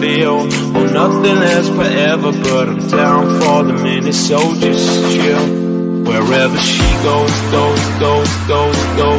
feel. Oh, nothing lasts forever But I'm down for the minute So just chill. Wherever she goes, goes, goes, goes, goes.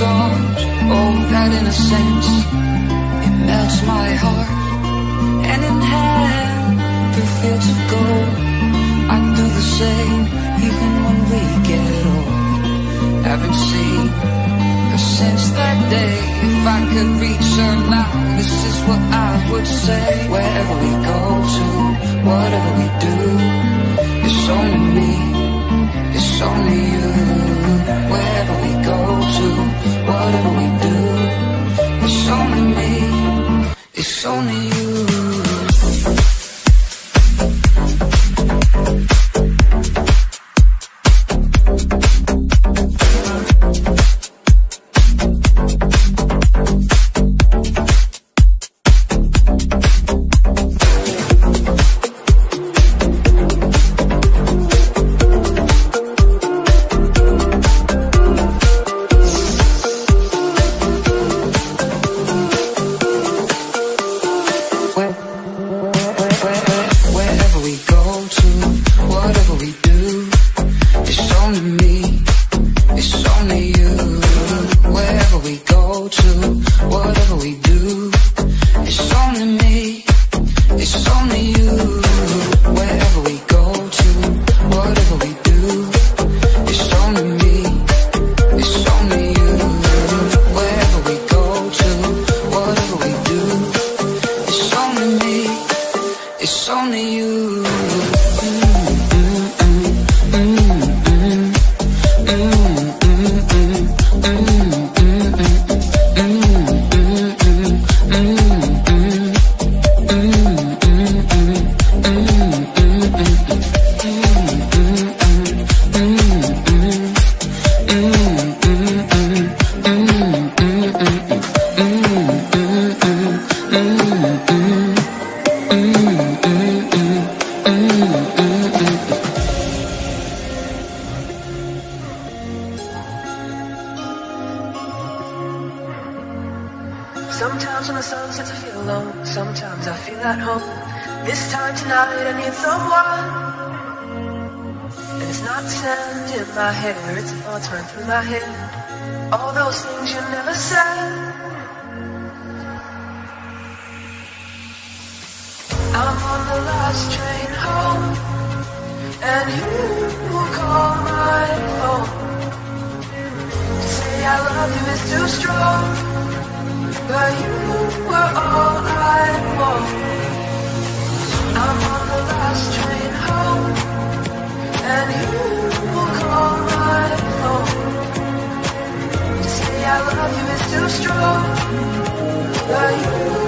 arms, all that innocence, it melts my heart. And in hand, through fields of gold, I do the same, even when we get old. Haven't seen her since that day. If I could reach her now, this is what I would say. Wherever we go to, whatever we do, it's only me, it's only you. Wherever do? What do we do? It's only me, it's only you. Bye.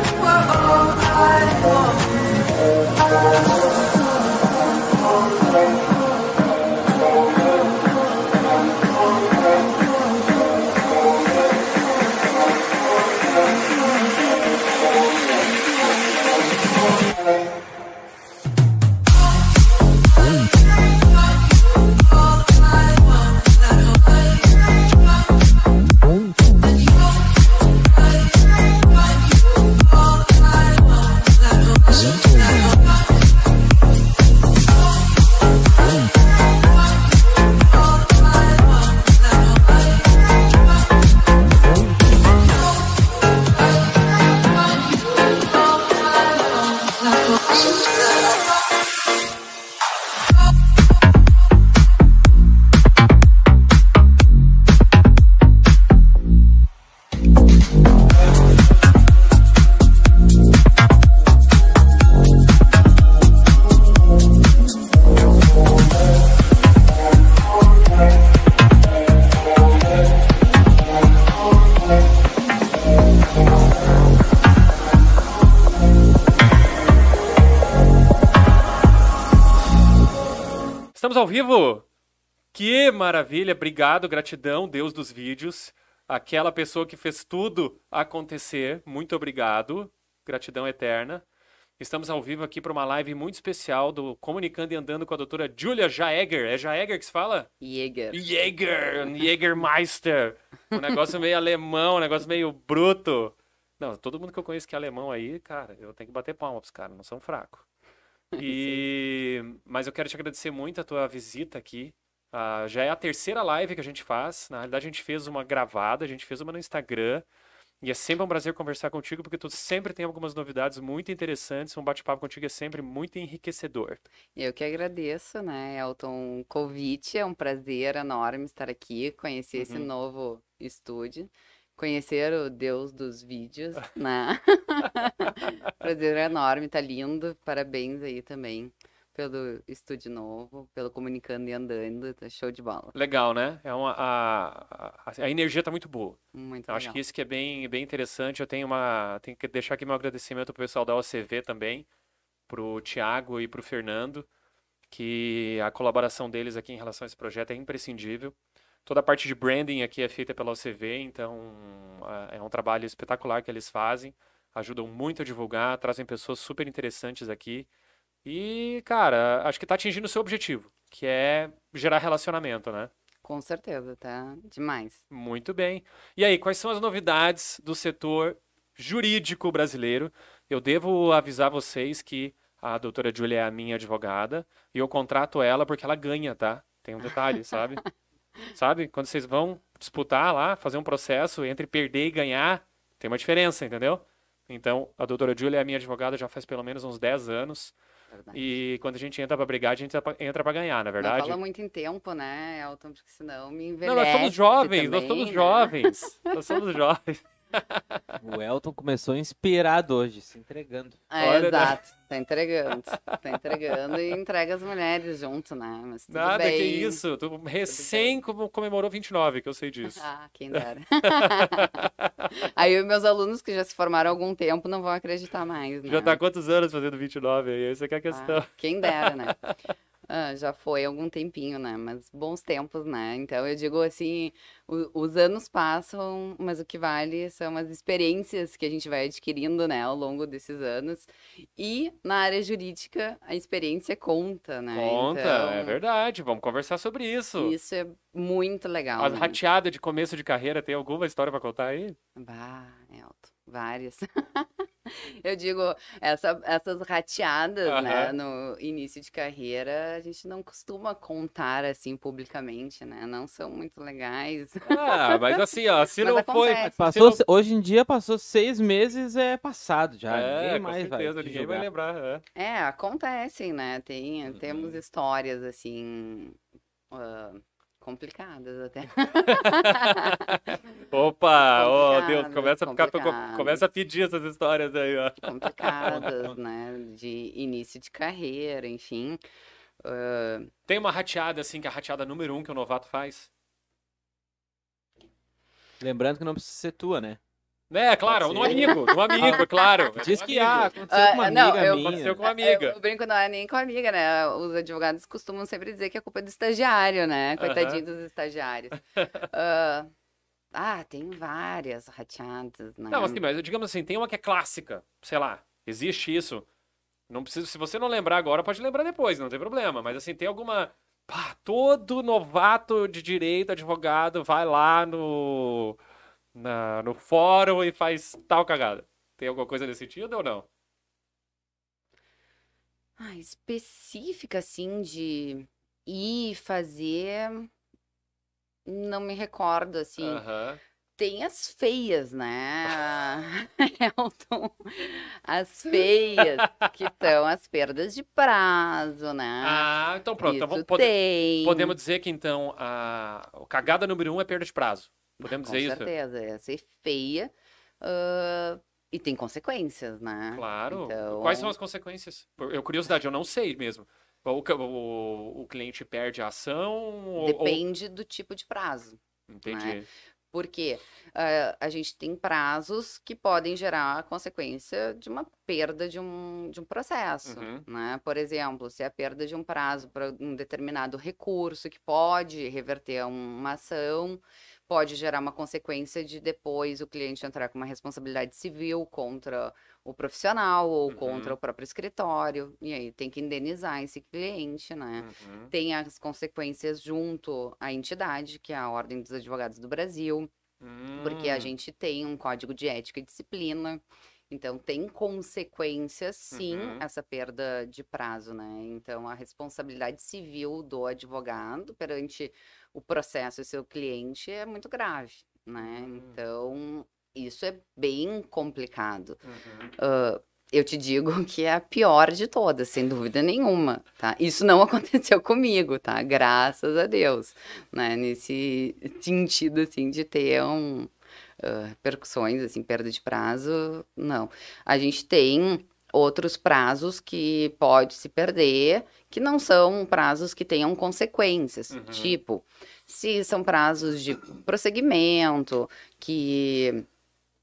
Vivo! Que maravilha! Obrigado, gratidão, Deus dos vídeos. Aquela pessoa que fez tudo acontecer. Muito obrigado. Gratidão eterna. Estamos ao vivo aqui para uma live muito especial do Comunicando e Andando com a doutora Julia Jaeger. É Jaeger que se fala? Jäger. Jäger, Jägermeister. Um negócio meio alemão, um negócio meio bruto. Não, todo mundo que eu conheço que é alemão aí, cara, eu tenho que bater palma pros caras, não são fracos. E... Mas eu quero te agradecer muito a tua visita aqui. Ah, já é a terceira live que a gente faz. Na realidade, a gente fez uma gravada, a gente fez uma no Instagram. E é sempre um prazer conversar contigo, porque tu sempre tem algumas novidades muito interessantes. Um bate-papo contigo é sempre muito enriquecedor. Eu que agradeço, né, Elton, o convite. É um prazer enorme estar aqui, conhecer esse Uhum. novo estúdio, conhecer o Deus dos vídeos, né? prazer enorme, tá lindo. Parabéns aí também pelo estúdio novo, pelo Comunicando e Andando, tá show de bola. Legal, né? É uma, a, a, a energia tá muito boa. Muito Eu acho legal. que isso que é bem, bem interessante. Eu tenho uma. Tenho que deixar aqui meu agradecimento pro pessoal da OCV também, pro Thiago e pro Fernando, que a colaboração deles aqui em relação a esse projeto é imprescindível. Toda a parte de branding aqui é feita pela OCV, então ah, é um trabalho espetacular que eles fazem. Ajudam muito a divulgar, trazem pessoas super interessantes aqui. E, cara, acho que tá atingindo o seu objetivo, que é gerar relacionamento, né? Com certeza, tá demais. Muito bem. E aí, quais são as novidades do setor jurídico brasileiro? Eu devo avisar vocês que a doutora Júlia é a minha advogada e eu contrato ela porque ela ganha, tá? Tem um detalhe, sabe? Sabe? Quando vocês vão disputar lá, fazer um processo entre perder e ganhar, tem uma diferença, entendeu? Então, a doutora Júlia é a minha advogada já faz pelo menos uns 10 anos. Verdade. E quando a gente entra pra brigar, a gente entra pra ganhar, na Não verdade? fala muito em tempo, né, Elton, porque senão me Não, envelhece nós somos jovens, nós também, somos né? jovens. Nós somos jovens. O Elton começou inspirado hoje, se entregando. É, Olha, né? exato. Tá entregando. Tá entregando e entrega as mulheres junto, né? Mas tudo Nada bem. que isso. Tu recém comemorou 29, que eu sei disso. Ah, quem dera. Aí os meus alunos que já se formaram há algum tempo não vão acreditar mais, né? Já tá há quantos anos fazendo 29 aí? Essa que é a questão. Ah, quem dera, né? Ah, já foi algum tempinho, né? Mas bons tempos, né? Então eu digo assim, o- os anos passam, mas o que vale são as experiências que a gente vai adquirindo, né, ao longo desses anos. E na área jurídica, a experiência conta, né? Conta, Então, é verdade. Vamos conversar sobre isso. Isso é muito legal. As né? rateadas de começo de carreira, tem alguma história pra contar aí? Bah, Elton, várias. Eu digo, essa- essas rateadas, né, Aham. no início de carreira, a gente não costuma contar assim publicamente, né? Não são muito legais. Ah, mas assim, ó, se Mas não foi. acontece. se Passou, não- Hoje em dia passou seis meses, é passado já. É, ninguém com mais vai. certeza, te ninguém vai lembrar. é. É, acontecem, né? Tem, Uhum. temos histórias assim ah, complicadas até. Opa, oh Deus, começa a, ficar, começa a pedir essas histórias aí, ó. complicadas, né? De início de carreira, enfim. Ah, Tem uma rateada assim, que é a rateada número um que o novato faz? Lembrando que não precisa ser tua, né? É, claro, ser. amigo, no amigo, é claro. Diz que ah, aconteceu Ah, com uma não, amiga eu- minha. Aconteceu com uma amiga. Eu, eu brinco, não é nem com a amiga, né? Os advogados costumam sempre dizer que a culpa é do estagiário, né? Coitadinho dos estagiários. Ah, ah, tem várias rateadas, né? Não, mas, assim, mas digamos assim, tem uma que é clássica, sei lá, existe isso. Não precisa, se você não lembrar agora, pode lembrar depois, não tem problema. Mas assim, tem alguma. Pá, todo novato de direito, advogado, vai lá no, na- no fórum e faz tal cagada. Tem alguma coisa nesse sentido ou não? Ah, específica, assim, de ir fazer. Não me recordo, assim. Tem as feias, né? Elton? As feias, que são as perdas de prazo, né? Ah, então pronto. Então Isso vamos, pode- podemos dizer que então a cagada número um é perda de prazo. Podemos Com dizer isso? certeza, é ser feia ah, e tem consequências, né? Claro. Então- Quais são as consequências? Eu, curiosidade, eu não sei mesmo. O, o, o cliente perde a ação ou- ou... Depende do tipo de prazo. Entendi. Porque ah, a gente tem prazos que podem gerar a consequência de uma perda de um, de um processo. Uhum. Né? Por exemplo, se é a perda de um prazo para um determinado recurso que pode reverter uma ação, pode gerar uma consequência de depois o cliente entrar com uma responsabilidade civil contra o profissional ou Uhum. contra o próprio escritório. E aí tem que indenizar esse cliente, né? Uhum. Tem as consequências junto à entidade, que é a Ordem dos Advogados do Brasil, porque a Hum, gente tem um código de ética e disciplina. Então, tem consequências, sim, Uhum. essa perda de prazo, né? Então, a responsabilidade civil do advogado perante o processo e seu cliente é muito grave, né? Hum. Então, isso é bem complicado. uhum. Ah, eu te digo que é a pior de todas, sem dúvida nenhuma, tá? Isso não aconteceu comigo, tá? Graças a Deus, né? Nesse sentido, assim, de ter um, ah, percussões, assim, perda de prazo, não. A gente tem outros prazos que pode se perder, que não são prazos que tenham consequências, Uhum. tipo, se são prazos de prosseguimento, que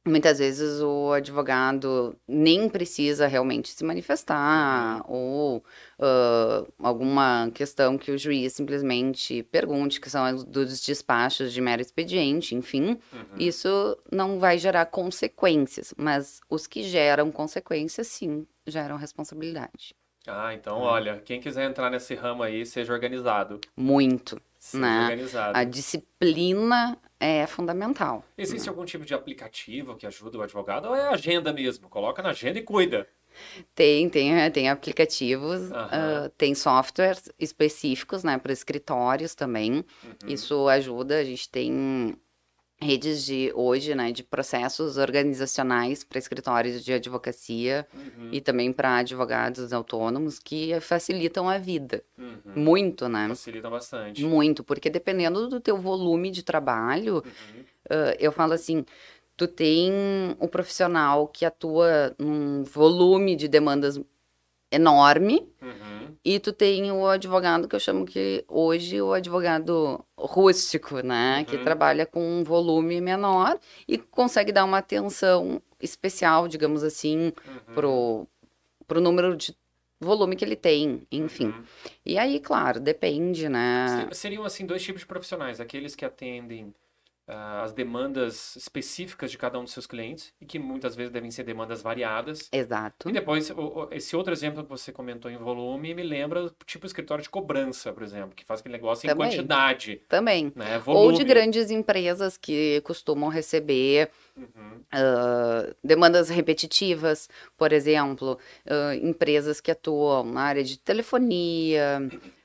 Muitas vezes o advogado nem precisa realmente se manifestar, ou ah, alguma questão que o juiz simplesmente pergunte, que são dos despachos de mero expediente, enfim, Uhum. isso não vai gerar consequências, mas os que geram consequências, sim, geram responsabilidade. Ah, então, olha, quem quiser entrar nesse ramo aí, seja organizado. Muito. Né? organizado. A disciplina é fundamental. Existe algum tipo de aplicativo que ajuda o advogado ou é agenda mesmo? Coloca na agenda e cuida. Tem, tem, eh, tem aplicativos, ah, tem softwares específicos, né, para escritórios também. Uhum. Isso ajuda, a gente tem redes de hoje, né, de processos organizacionais para escritórios de advocacia Uhum. e também para advogados autônomos que facilitam a vida. Uhum. Muito, né? Facilita bastante. Muito, porque dependendo do teu volume de trabalho, Uhum. ah, eu falo assim, tu tem o profissional que atua num volume de demandas enorme Uhum. e tu tem o advogado que eu chamo que hoje o advogado rústico, né, que Uhum. trabalha com um volume menor e consegue dar uma atenção especial, digamos assim, Uhum. pro pro número de volume que ele tem, enfim. Uhum. E aí, claro, depende, né? Se- Seriam, assim, dois tipos de profissionais. Aqueles que atendem ah, as demandas específicas de cada um dos seus clientes e que muitas vezes devem ser demandas variadas. Exato. E depois, o- o- esse outro exemplo que você comentou em volume me lembra tipo escritório de cobrança, por exemplo, que faz aquele negócio em Também. quantidade, Também. né? Ou de grandes empresas que costumam receber Uhum. ah, demandas repetitivas, por exemplo, ah, empresas que atuam na área de telefonia,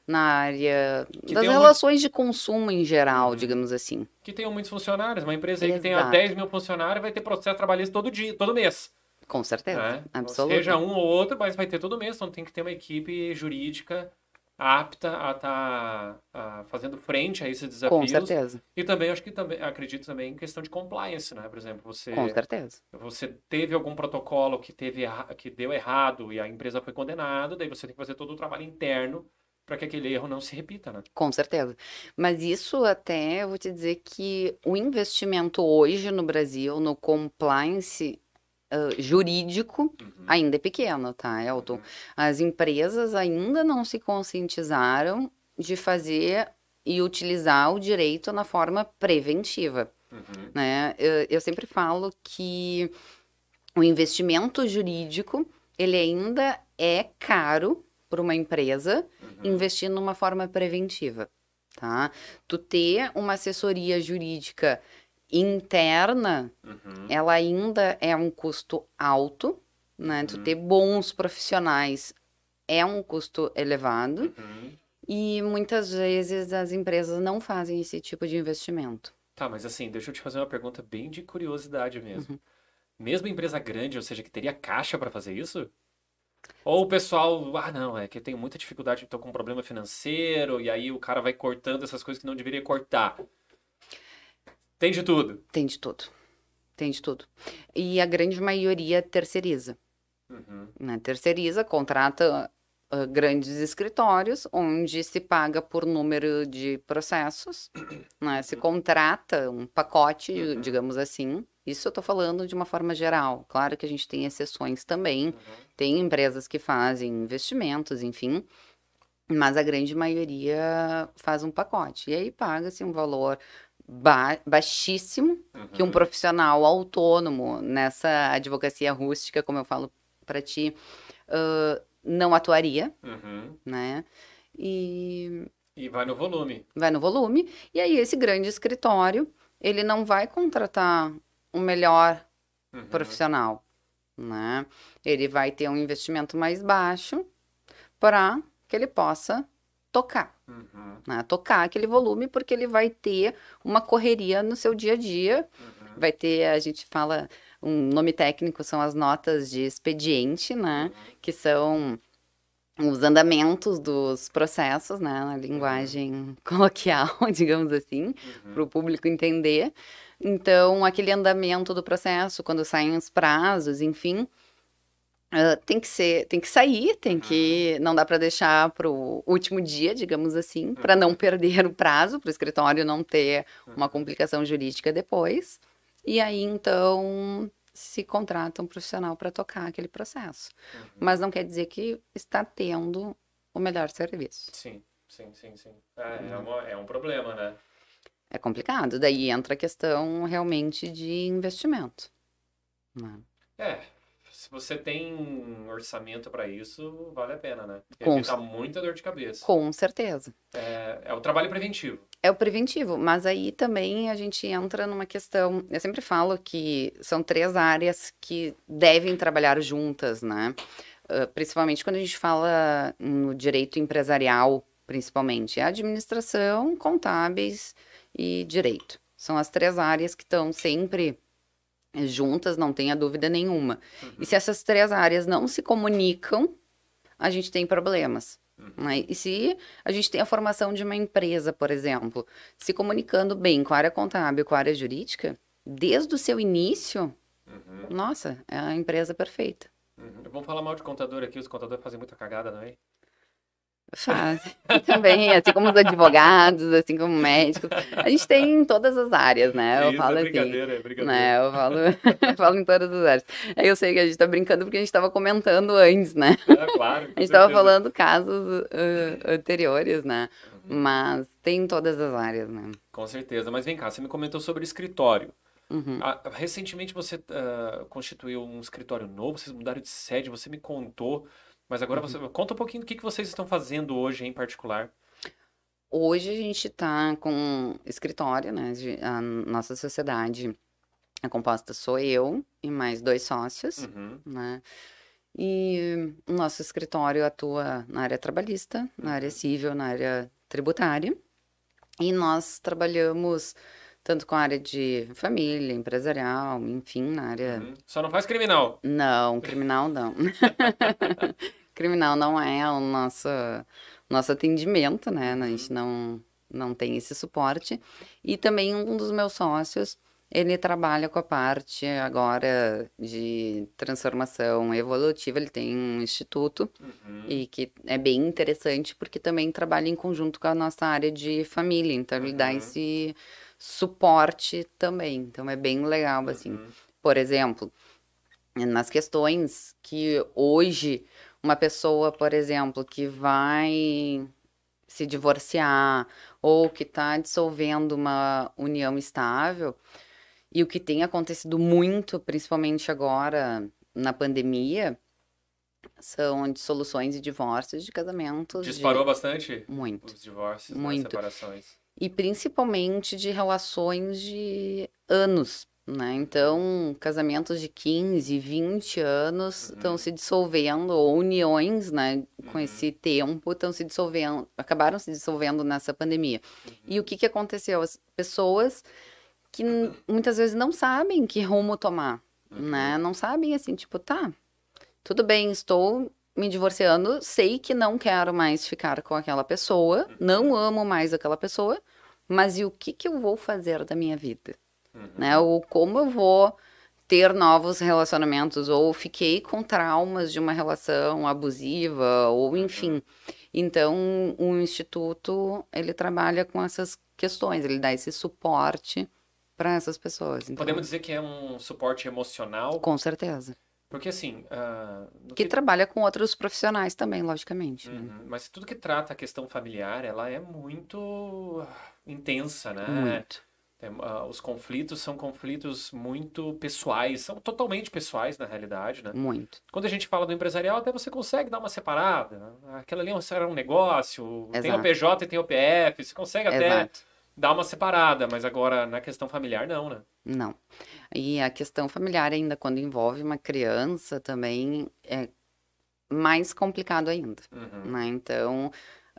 na área Que das tem um- relações de consumo em geral, Uhum. digamos assim. Que tenham muitos funcionários. Uma empresa aí que tenha Exato. 10 mil funcionários vai ter processo trabalhista todo dia, todo mês. Com certeza, né? Absolutamente. Seja um ou outro, mas vai ter todo mês. Então tem que ter uma equipe jurídica apta a estar fazendo frente a esses Com desafios. certeza, E também acho que também acredito também em questão de compliance, né? Por exemplo, você com certeza. você teve algum protocolo que teve que deu errado e a empresa foi condenada, daí você tem que fazer todo o trabalho interno para que aquele erro não se repita, né? Com certeza. Mas isso até, eu vou te dizer que o investimento hoje no Brasil, no compliance ah, jurídico, ainda é pequeno, tá, Elton? As empresas ainda não se conscientizaram de fazer e utilizar o direito na forma preventiva, Uhum. né? Eu, eu sempre falo que o investimento jurídico, ele ainda é caro para uma empresa investir numa forma preventiva, tá? Tu ter uma assessoria jurídica interna, Uhum. ela ainda é um custo alto, né? Tu ter bons profissionais é um custo elevado Uhum. e muitas vezes as empresas não fazem esse tipo de investimento. Tá, mas assim, deixa eu te fazer uma pergunta bem de curiosidade Uhum. mesmo. Mesmo empresa grande, ou seja, que teria caixa para fazer isso? Ou o pessoal, ah, não, é que eu tenho muita dificuldade, estou com um problema financeiro, e aí o cara vai cortando essas coisas que não deveria cortar. Tem de tudo. Tem de tudo. Tem de tudo. E a grande maioria terceiriza. Uhum. né? Terceiriza, contrata ah, grandes escritórios, onde se paga por número de processos, né? Se contrata um pacote, digamos assim. Isso eu estou falando de uma forma geral. Claro que a gente tem exceções também. Tem empresas que fazem investimentos, enfim. Mas a grande maioria faz um pacote. E aí paga-se um valor ba- baixíssimo que um profissional autônomo nessa advocacia rústica, como eu falo para ti, ãh, não atuaria, Uhum. né? E E vai no volume. vai no volume. E aí esse grande escritório, ele não vai contratar o melhor Uhum. profissional, né? Ele vai ter um investimento mais baixo para que ele possa tocar, Uhum. né? Tocar aquele volume porque ele vai ter uma correria no seu dia a dia. Vai ter, a gente fala, um nome técnico são as notas de expediente, né? Que são os andamentos dos processos, né? Na linguagem coloquial, digamos assim, para o público entender. Então, aquele andamento do processo, quando saem os prazos, enfim, ah, tem que ser, tem que sair, tem que, não dá para deixar para o último dia, digamos assim, para não perder o prazo, para o escritório não ter uma complicação jurídica depois. E aí, então, se contrata um profissional para tocar aquele processo. Mas não quer dizer que está tendo o melhor serviço. Sim, sim, sim, sim. É, é, uma- é um problema, né? É complicado. Daí entra a questão realmente de investimento. né? É, se você tem um orçamento para isso, vale a pena, né? Porque Com evita muita dor de cabeça. Com certeza. É, é o trabalho preventivo. É o preventivo, mas aí também a gente entra numa questão. Eu sempre falo que são três áreas que devem trabalhar juntas, né? Ah, principalmente quando a gente fala no direito empresarial, principalmente. É administração, contábeis e direito. São as três áreas que estão sempre juntas, não tenha dúvida nenhuma. E se essas três áreas não se comunicam, a gente tem problemas. né? E se a gente tem a formação de uma empresa, por exemplo, se comunicando bem com a área contábil, com a área jurídica, desde o seu início, nossa, é a empresa perfeita. Uhum. Vamos falar mal de contador aqui, os contadores fazem muita cagada, não é? Faz. Também, assim como os advogados, assim como médicos. A gente tem em todas as áreas, né? Eu Isso, falo é assim. brincadeira, é brincadeira. Né, eu falo, eu falo em todas as áreas. Aí eu sei que a gente tá brincando porque a gente tava comentando antes, né? É, claro. A gente tava falando casos ah, anteriores, né? Mas tem em todas as áreas, né? Com certeza. Mas vem cá, você me comentou sobre escritório. Uhum. Ah, recentemente você ah, constituiu um escritório novo, vocês mudaram de sede, você me contou. Mas agora você conta um pouquinho do que, que vocês estão fazendo hoje em particular. Hoje a gente tá com escritório, né? A nossa sociedade é composta sou eu e mais dois sócios, Uhum. né? E o nosso escritório atua na área trabalhista, na área civil, na área tributária. E nós trabalhamos tanto com a área de família, empresarial, enfim, na área Uhum. Só não faz criminal. Não, criminal não. criminal não é o nosso, nosso atendimento, né? A gente não, não tem esse suporte. E também um dos meus sócios, Ele trabalha com a parte agora de transformação evolutiva, ele tem um instituto Uhum. e que é bem interessante porque também trabalha em conjunto com a nossa área de família, então ele dá Uhum. esse suporte também, então é bem legal assim. Uhum. Por exemplo, nas questões que hoje uma pessoa, por exemplo, que vai se divorciar ou que está dissolvendo uma união estável, e o que tem acontecido muito, principalmente agora na pandemia, são dissoluções e divórcios de casamentos. de- Disparou bastante Muito. os divórcios, Muito. as separações. E principalmente de relações de anos, né? Então, casamentos de 15, 20 anos Uhum. estão se dissolvendo, ou uniões, né, com Uhum. esse tempo estão se dissolvendo, acabaram se dissolvendo nessa pandemia. E o que que aconteceu? As pessoas que muitas vezes não sabem que rumo tomar, Uhum. né? Não sabem assim, tipo, tá, tudo bem, estou me divorciando, sei que não quero mais ficar com aquela pessoa, não amo mais aquela pessoa, mas e o que que eu vou fazer da minha vida? Uhum. Né? Ou como eu vou ter novos relacionamentos, ou fiquei com traumas de uma relação abusiva, ou enfim. Então, o instituto, ele trabalha com essas questões, ele dá esse suporte para essas pessoas. Então, Podemos dizer que é um suporte emocional, com certeza. Porque assim, ah, no Que trabalha com outros profissionais também, logicamente. né? Uhum, Mas tudo que trata a questão familiar, ela é muito intensa, né? Muito. Tem, ah, os conflitos são conflitos muito pessoais, são totalmente pessoais na realidade, né? Muito. Quando a gente fala do empresarial, até você consegue dar uma separada. né? Aquela ali era um negócio, tem o Exato. PJ e tem o PF, você consegue até Dar uma separada, mas agora na questão familiar não, né? Não. E a questão familiar, ainda quando envolve uma criança, também é mais complicado ainda. Uhum. né? Então,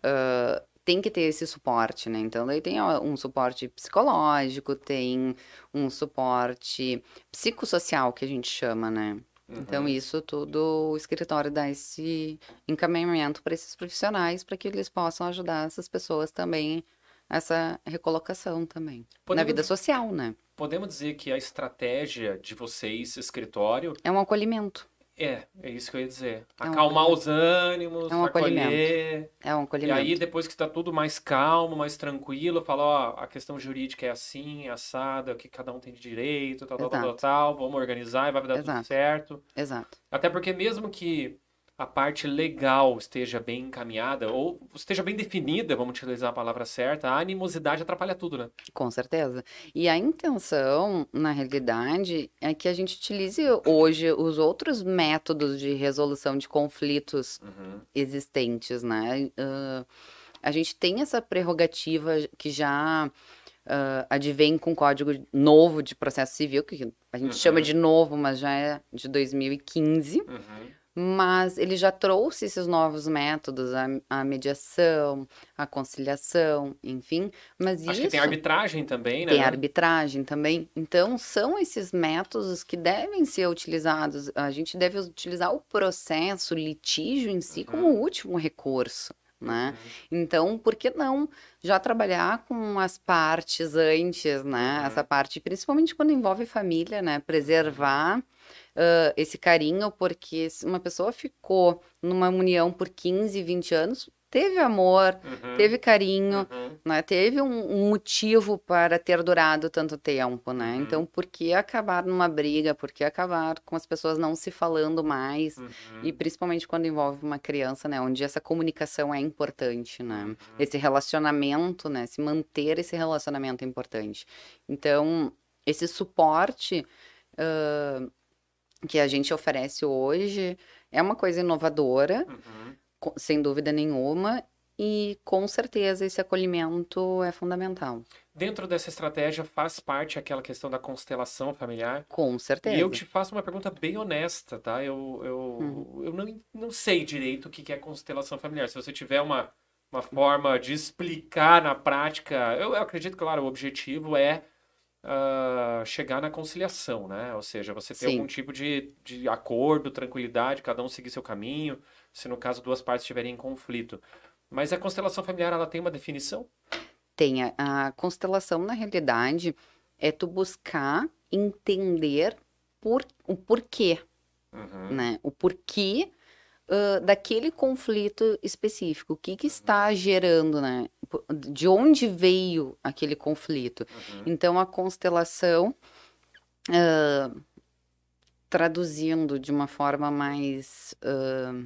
ah, tem que ter esse suporte, né? Então, daí tem um suporte psicológico, tem um suporte psicossocial, que a gente chama, né? Então, Uhum. isso tudo, o escritório dá esse encaminhamento para esses profissionais, para que eles possam ajudar essas pessoas também, essa recolocação também. Na Podemos- vida social, né? Podemos dizer que a estratégia de vocês, escritório, É um acolhimento. é, é isso que eu ia dizer. É um Acalmar os ânimos, É um acolhimento. acolher. É um E acolhimento. aí, depois que está tudo mais calmo, mais tranquilo, fala, ó, a questão jurídica é assim, é assada, o que cada um tem de direito, tal, tal, tal, tal, Exato. tal, vamos organizar e vai dar tudo Exato. certo. Exato. Até porque mesmo que a parte legal esteja bem encaminhada, ou esteja bem definida, vamos utilizar a palavra certa, a animosidade atrapalha tudo, né? Com certeza. E a intenção, na realidade, é que a gente utilize hoje os outros métodos de resolução de conflitos Uhum. existentes, né? Ah, a gente tem essa prerrogativa que já ah, advém com o Código Novo de Processo Civil, que a gente chama Uhum. de novo, mas já é de 2015. Uhum. Mas ele já trouxe esses novos métodos, a, a mediação, a conciliação, enfim. Mas Acho que tem isso- arbitragem também, né? tem arbitragem também. Então, são esses métodos que devem ser utilizados. A gente deve utilizar o processo, o litígio em si, como Uhum. o último recurso. Né? Então, por que não já trabalhar com as partes antes, né? Uhum. Essa parte, principalmente quando envolve família, né? Preservar ah, esse carinho, porque se uma pessoa ficou numa união por 15, 20 anos, teve amor, Uhum. teve carinho, Uhum. né? Teve um, um motivo para ter durado tanto tempo, né? Uhum. Então, por que acabar numa briga? Por que acabar com as pessoas não se falando mais? Uhum. E principalmente quando envolve uma criança, né? Onde essa comunicação é importante, né? Uhum. Esse relacionamento, né? Se manter esse relacionamento é importante. Então, esse suporte ah, que a gente oferece hoje é uma coisa inovadora, Uhum. sem dúvida nenhuma, e com certeza esse acolhimento é fundamental. Dentro dessa estratégia faz parte aquela questão da constelação familiar. Com certeza. E eu te faço uma pergunta bem honesta, tá? Eu, eu, Uhum. eu não, não sei direito o que que é constelação familiar. Se você tiver uma, uma forma de explicar na prática, eu, eu acredito, claro, o objetivo é ah, chegar na conciliação, né? Ou seja, você ter Sim. algum tipo de, de acordo, tranquilidade, cada um seguir seu caminho, se no caso duas partes estiverem em conflito. Mas a constelação familiar, ela tem uma definição? Tem a, a constelação, na realidade, é tu buscar entender por, o porquê, Uhum. né? O porquê ãh, daquele conflito específico. O que que está gerando, né? De onde veio aquele conflito? Uhum. Então, a constelação, ãh, traduzindo de uma forma mais. ãh,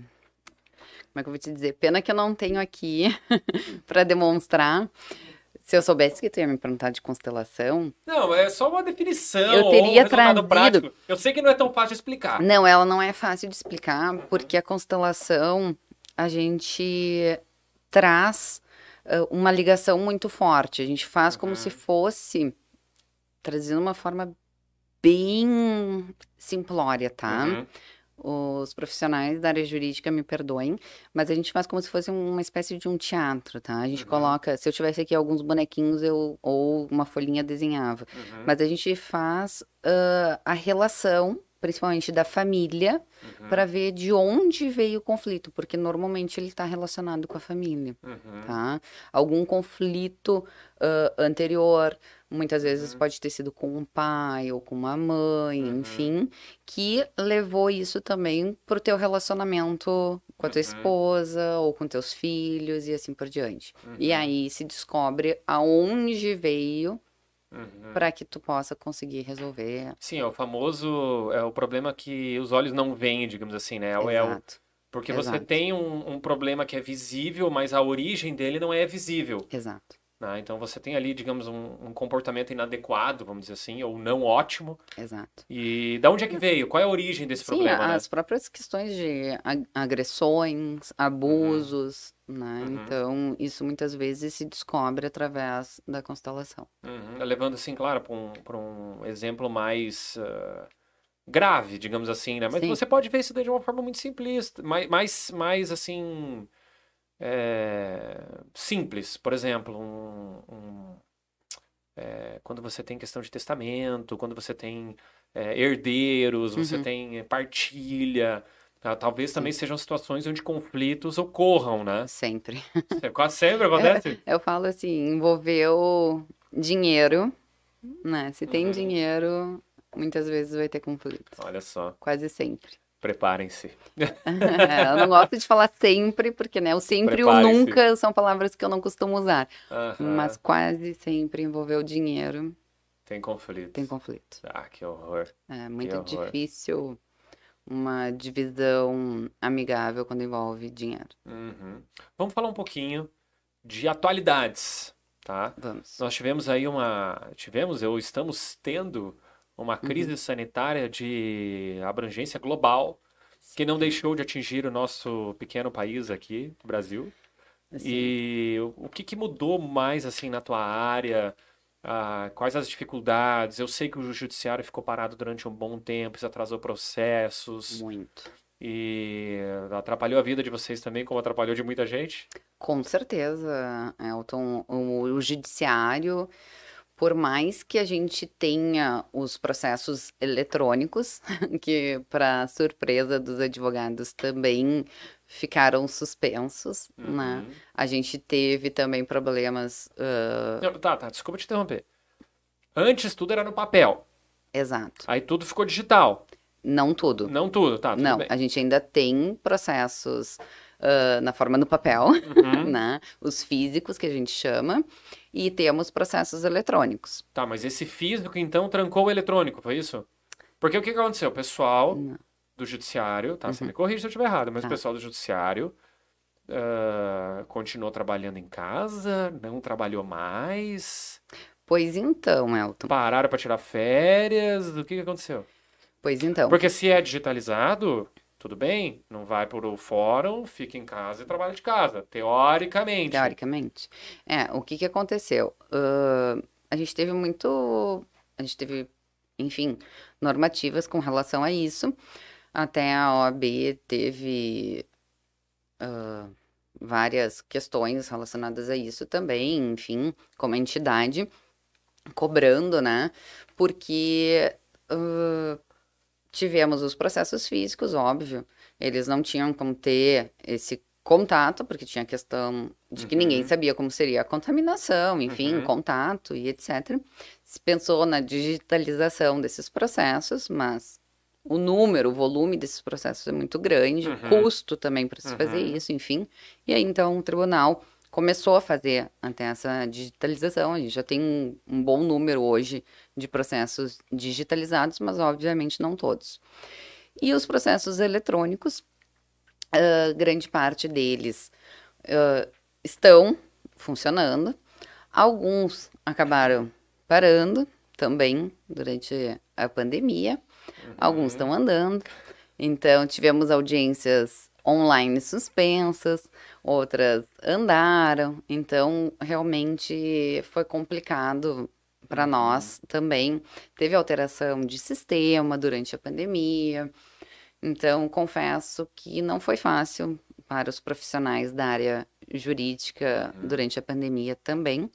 como é que eu vou te dizer? Pena que eu não tenho aqui para demonstrar. Se eu soubesse que tu ia me perguntar de constelação, Não, é só uma definição. Eu um teria resultado trazido- prático. Eu sei que não é tão fácil de explicar. Não, ela não é fácil de explicar, porque a constelação a gente traz uma ligação muito forte. A gente faz como se fosse, trazendo uma forma bem simplória, tá? Uhum. Os profissionais da área jurídica me perdoem, mas a gente faz como se fosse uma espécie de um teatro, tá? A gente Uhum. coloca, se eu tivesse aqui alguns bonequinhos eu, ou uma folhinha desenhava. Uhum. Mas a gente faz ah, a relação, principalmente da família, Uhum. para ver de onde veio o conflito, porque normalmente ele está relacionado com a família, Uhum. tá? Algum conflito ah, anterior, muitas vezes Uhum. pode ter sido com um pai ou com uma mãe, Uhum. enfim, que levou isso também pro teu relacionamento com a tua Uhum. esposa ou com teus filhos e assim por diante. E Uhum. aí se descobre aonde veio Uhum. para que tu possa conseguir resolver. Sim, é o famoso. É o problema que os olhos não veem, digamos assim, né? É o- Exato, porque você exato. tem um, um problema que é visível, mas a origem dele não é visível. exato, né? Então você tem ali, digamos, um, um comportamento inadequado, vamos dizer assim, ou não ótimo. exato. E da onde é que veio? Qual é a origem desse Sim, problema, né? as próprias questões de ag- agressões, abusos, né? Uhum. Então, isso muitas vezes se descobre através da constelação. Uhum. Levando, assim, claro, para um, pra um exemplo mais ah, grave, digamos assim, né? Mas Sim. você pode ver isso de uma forma muito simplista, mais, mais, mais assim, é, simples. Por exemplo, um, um, é, quando você tem questão de testamento, quando você tem é, herdeiros, você Uhum. tem partilha, tá? talvez também sejam situações onde conflitos ocorram, né? Sempre. Quase sempre acontece. Eu falo assim, envolveu dinheiro, né? Se tem Uhum. dinheiro, muitas vezes vai ter conflito. Olha só, Quase sempre. Preparem-se. Eu não gosto de falar sempre, porque, né, o sempre e o nunca são palavras que eu não costumo usar. Mas quase sempre envolveu dinheiro, Tem conflito. tem conflito. Ah, que horror. É muito horror. difícil uma divisão amigável quando envolve dinheiro. Uhum. Vamos falar um pouquinho de atualidades, tá? Vamos. Nós tivemos aí uma. Tivemos, ou estamos tendo, uma crise sanitária de abrangência global que não deixou de atingir o nosso pequeno país aqui, o Brasil. Assim, E o o que, que mudou mais assim na tua área? Ah, quais as dificuldades? Eu sei que o judiciário ficou parado durante um bom tempo, isso atrasou processos Muito. e atrapalhou a vida de vocês também, como atrapalhou de muita gente. Com certeza, Elton. O, o judiciário, por mais que a gente tenha os processos eletrônicos, que, para surpresa dos advogados, também ficaram suspensos, né? Uhum. A gente teve também problemas. Não, tá, tá, desculpa te interromper. Antes tudo era no papel, exato. aí tudo ficou digital. Não tudo. Não tudo, tá, tudo Não, bem. a gente ainda tem processos ah, na forma no papel, Uhum. né? Os físicos, que a gente chama, e temos processos eletrônicos. Tá, mas esse físico então trancou o eletrônico, foi isso? Porque o que aconteceu? O pessoal do judiciário, tá? Você me corrige se eu estiver errado, mas o Uhum. Tá. pessoal do judiciário ah, continuou trabalhando em casa, não trabalhou mais, Pois então, Elton. pararam para tirar férias, o que que aconteceu? Pois então. Porque se é digitalizado, tudo bem, não vai para o fórum, fica em casa e trabalha de casa, teoricamente. Teoricamente. É, o que que aconteceu? Ahn, a gente teve muito. A gente teve, enfim, normativas com relação a isso. Até a OAB teve ah, várias questões relacionadas a isso também, enfim, como entidade, cobrando, né? Porque ah, tivemos os processos físicos, óbvio, eles não tinham como ter esse contato, porque tinha a questão de que ninguém Uhum. sabia como seria a contaminação, enfim, Uhum. contato e etc. Se pensou na digitalização desses processos, mas o número, o volume desses processos é muito grande, o Uhum. custo também para se fazer Uhum. isso, enfim. E aí então o tribunal começou a fazer até essa digitalização. A gente já tem um, um bom número hoje de processos digitalizados, mas obviamente não todos. E os processos eletrônicos, ah, grande parte deles ah, estão funcionando. Alguns acabaram parando também durante a pandemia. Alguns estão andando. Então, tivemos audiências online suspensas, outras andaram. Então, realmente foi complicado para nós também. Teve alteração de sistema durante a pandemia. Então, confesso que não foi fácil para os profissionais da área jurídica durante a pandemia também.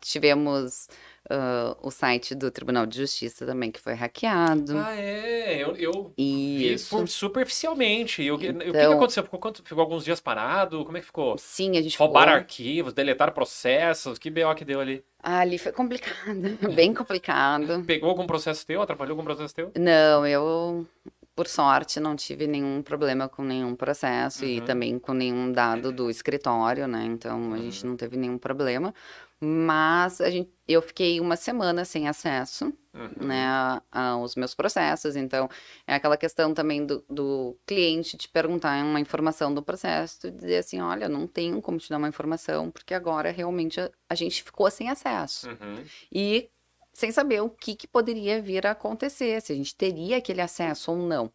Tivemos ah, o site do Tribunal de Justiça também que foi hackeado. Ah, é. Eu, eu e isso. superficialmente. E o que, o que que Então- aconteceu? Ficou, quanto- ficou alguns dias parado? Como é que ficou? Sim, a gente Roubaram ficou- arquivos, deletaram processos. Que BO que deu ali? Ah, ali foi complicado, bem complicado. Pegou algum processo teu? Atrapalhou algum processo teu? Não, eu, por sorte, não tive nenhum problema com nenhum processo e Uhum. também com nenhum dado do escritório, né? Então a gente não teve nenhum problema. Mas a gente, eu fiquei uma semana sem acesso, Uhum. né, a- aos meus processos. Então é aquela questão também do, do cliente te perguntar uma informação do processo, tu dizer assim, olha, não tenho como te dar uma informação, porque agora realmente a, a gente ficou sem acesso Uhum. e sem saber o que, que poderia vir a acontecer, se a gente teria aquele acesso ou não.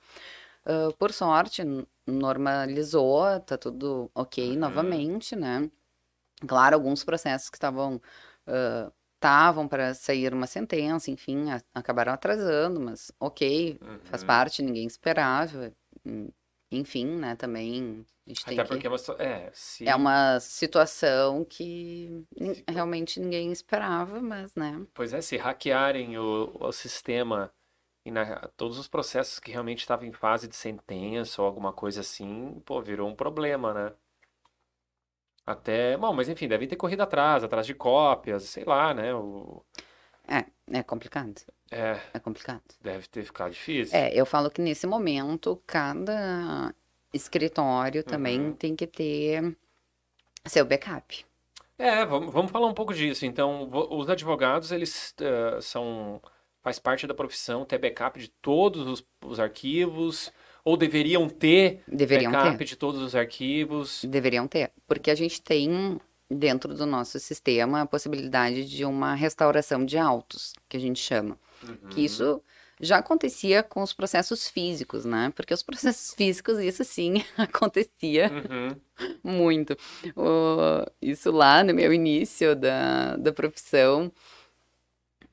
Ah, por sorte, normalizou, tá tudo ok Uhum. novamente, né? Claro, alguns processos que estavam estavam para sair uma sentença, enfim, a- acabaram atrasando, mas ok, faz Uhum. parte, ninguém esperava. hum, Enfim, né? Também a gente tem Até que... porque é uma situa- é, se, É uma situação que nin- realmente ninguém esperava, mas, né? Pois é, se hackearem o, o sistema e na- todos os processos que realmente estavam em fase de sentença ou alguma coisa assim, pô, virou um problema, né? Até, bom, mas enfim, devem ter corrido atrás, atrás de cópias, sei lá, né? O, É, é complicado. é, É complicado. deve ter ficado difícil. É, eu falo que nesse momento, cada escritório também Uhum. tem que ter seu backup. É, vamos, vamos falar um pouco disso. Então, os advogados, eles eh, são, faz parte da profissão ter backup de todos os, os arquivos, ou deveriam ter Deveriam backup ter. de todos os arquivos. Deveriam ter. Porque a gente tem dentro do nosso sistema a possibilidade de uma restauração de autos, que a gente chama. Que Uhum. isso já acontecia com os processos físicos, né? Porque os processos físicos, isso sim, acontecia Uhum. muito. O- isso lá no meu início da, da profissão,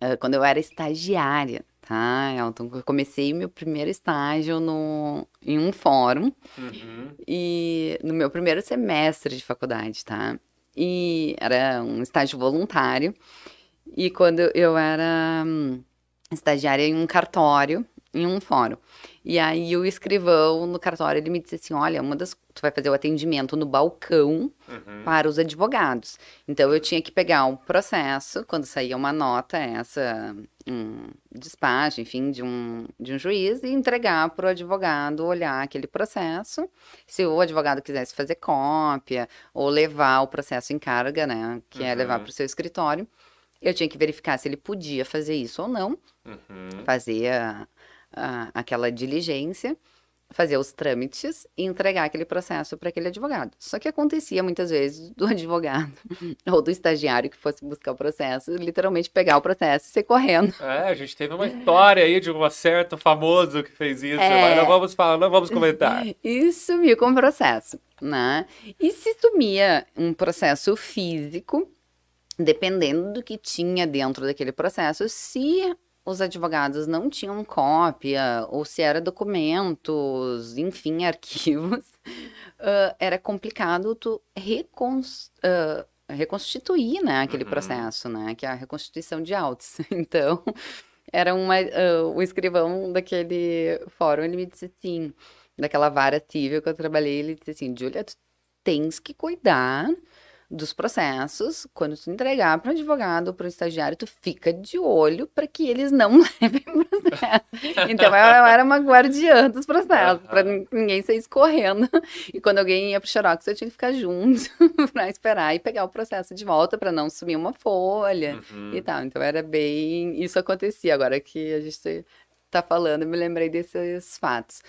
eh, quando eu era estagiária, tá, Elton? Eu comecei meu primeiro estágio no, em um fórum Uhum. e no meu primeiro semestre de faculdade, tá? E era um estágio voluntário. E quando eu era hum, estagiária em um cartório, em um fórum. E aí o escrivão no cartório, ele me disse assim, olha, uma das tu vai fazer o atendimento no balcão Uhum. para os advogados. Então eu tinha que pegar um processo, quando saía uma nota, essa um despacho, enfim, de um, de um juiz, e entregar para o advogado olhar aquele processo. Se o advogado quisesse fazer cópia ou levar o processo em carga, né, que é levar Uhum. para o seu escritório, eu tinha que verificar se ele podia fazer isso ou não, Uhum. fazer a- a- aquela diligência, fazer os trâmites e entregar aquele processo para aquele advogado. Só que acontecia muitas vezes do advogado ou do estagiário que fosse buscar o processo, literalmente pegar o processo e sair correndo. É, a gente teve uma história aí de um certo famoso que fez isso, É. mas não vamos falar, não vamos comentar. E sumia com o processo, né? E se sumia um processo físico, dependendo do que tinha dentro daquele processo, se os advogados não tinham cópia, ou se era documentos, enfim, arquivos, ah, era complicado tu recons- ah, reconstituir, né, aquele Uhum. processo, né, que é a reconstituição de autos. Então, era uma, ah, o escrivão daquele fórum, ele me disse assim, daquela vara civil que eu trabalhei, ele disse assim, Júlia, tu, tens que cuidar dos processos. Quando tu entregar para o advogado ou para o estagiário, tu fica de olho para que eles não levem processo. Então eu, eu era uma guardiã dos processos, para ninguém sair escorrendo. E quando alguém ia pro Xerox, eu tinha que ficar junto para esperar e pegar o processo de volta para não sumir uma folha Uhum. e tal. Então era bem. Isso acontecia. Agora que a gente tá falando, eu me lembrei desses fatos.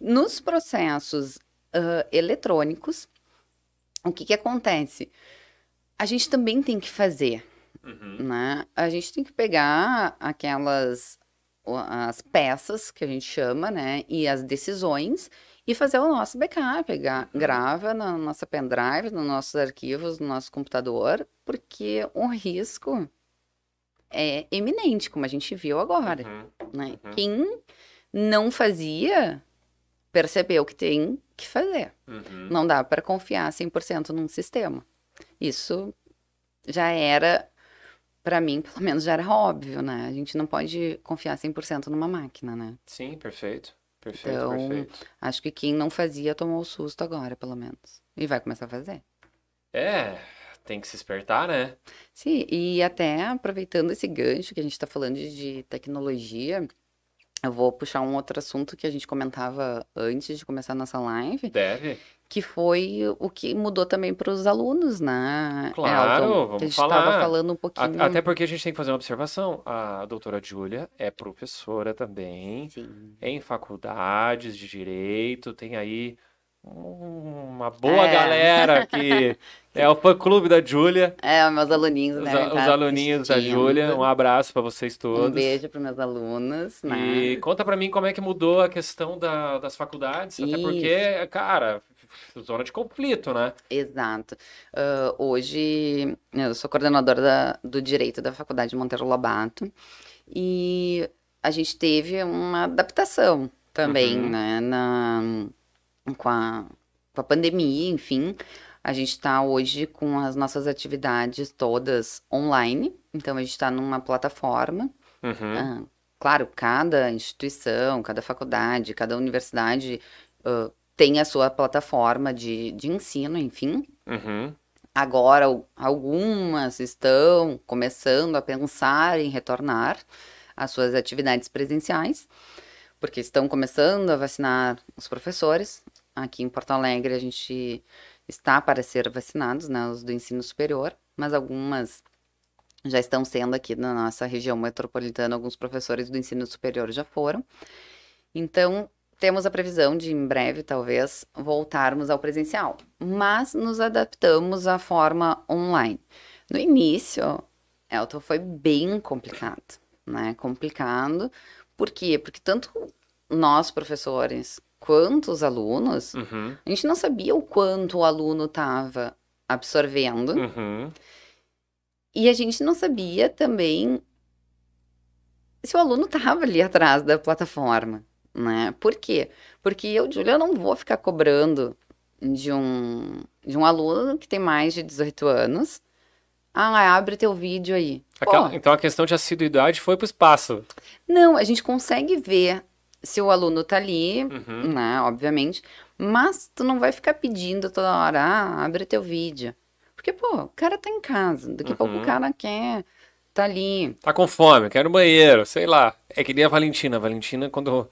Nos processos ah, eletrônicos, o que que acontece? A gente também tem que fazer, Uhum. né? A gente tem que pegar aquelas as peças que a gente chama, né? E as decisões e fazer o nosso backup, pegar, grava na nossa pendrive, nos nossos arquivos, no nosso computador, porque o risco é eminente, como a gente viu agora, Uhum. né? Uhum. Quem não fazia percebeu que tem que fazer. Uhum. Não dá para confiar 100% num sistema. Isso já era, para mim, pelo menos já era óbvio, né? A gente não pode confiar 100% numa máquina, né? Sim, perfeito. Perfeito, Então, perfeito. Acho que quem não fazia tomou o susto agora, pelo menos. E vai começar a fazer. É, tem que se espertar, né? Sim, e até aproveitando esse gancho que a gente está falando de de tecnologia, eu vou puxar um outro assunto que a gente comentava antes de começar a nossa live, Deve. que foi o que mudou também para os alunos, né? Claro, Elton? vamos a gente falar. estava falando um pouquinho. Até porque a gente tem que fazer uma observação. A doutora Júlia é professora também, Sim. em faculdades de direito, tem aí uma boa É. galera que é o fã-clube da Júlia, É, meus aluninhos, os, né? os tá aluninhos da assistindo. Júlia. Um abraço para vocês Um todos. beijo para meus alunos, né? E conta pra mim como é que mudou a questão da- das faculdades, até porque, cara, zona de conflito, né? Exato. Ah, hoje eu sou coordenadora da- do Direito da Faculdade Monteiro Lobato e a gente teve uma adaptação também, Uhum. né, na, com a, com a pandemia, enfim. A gente está hoje com as nossas atividades todas online, então a gente está numa plataforma Uhum. ah, claro, cada instituição, cada faculdade, cada universidade ah, tem a sua plataforma de, de ensino, enfim. Uhum. Agora, al- algumas estão começando a pensar em retornar às suas atividades presenciais, porque estão começando a vacinar os professores. Aqui em Porto Alegre, a gente está para ser vacinados, né, os do ensino superior, mas algumas já estão sendo aqui na nossa região metropolitana, alguns professores do ensino superior já foram. Então, temos a previsão de, em breve, talvez, voltarmos ao presencial, mas nos adaptamos à forma online. No início, Elton, foi bem complicado, né? Complicado, por quê? Porque tanto nós, professores, quanto os alunos, Uhum. a gente não sabia o quanto o aluno estava absorvendo, Uhum. e a gente não sabia também se o aluno estava ali atrás da plataforma, né? Por quê? Porque eu, Júlia, não vou ficar cobrando de um, de um aluno que tem mais de 18 anos. Ah, abre teu vídeo aí. Aquela- então a questão de assiduidade foi pro espaço. não, a gente consegue ver se o aluno tá ali, Uhum. né? Obviamente. Mas tu não vai ficar pedindo toda hora, ah, abre teu vídeo. Porque, pô, o cara tá em casa. Daqui a pouco Uhum. o cara quer tá ali. Tá com fome, quero banheiro, sei lá. É que nem a Valentina. A Valentina, quando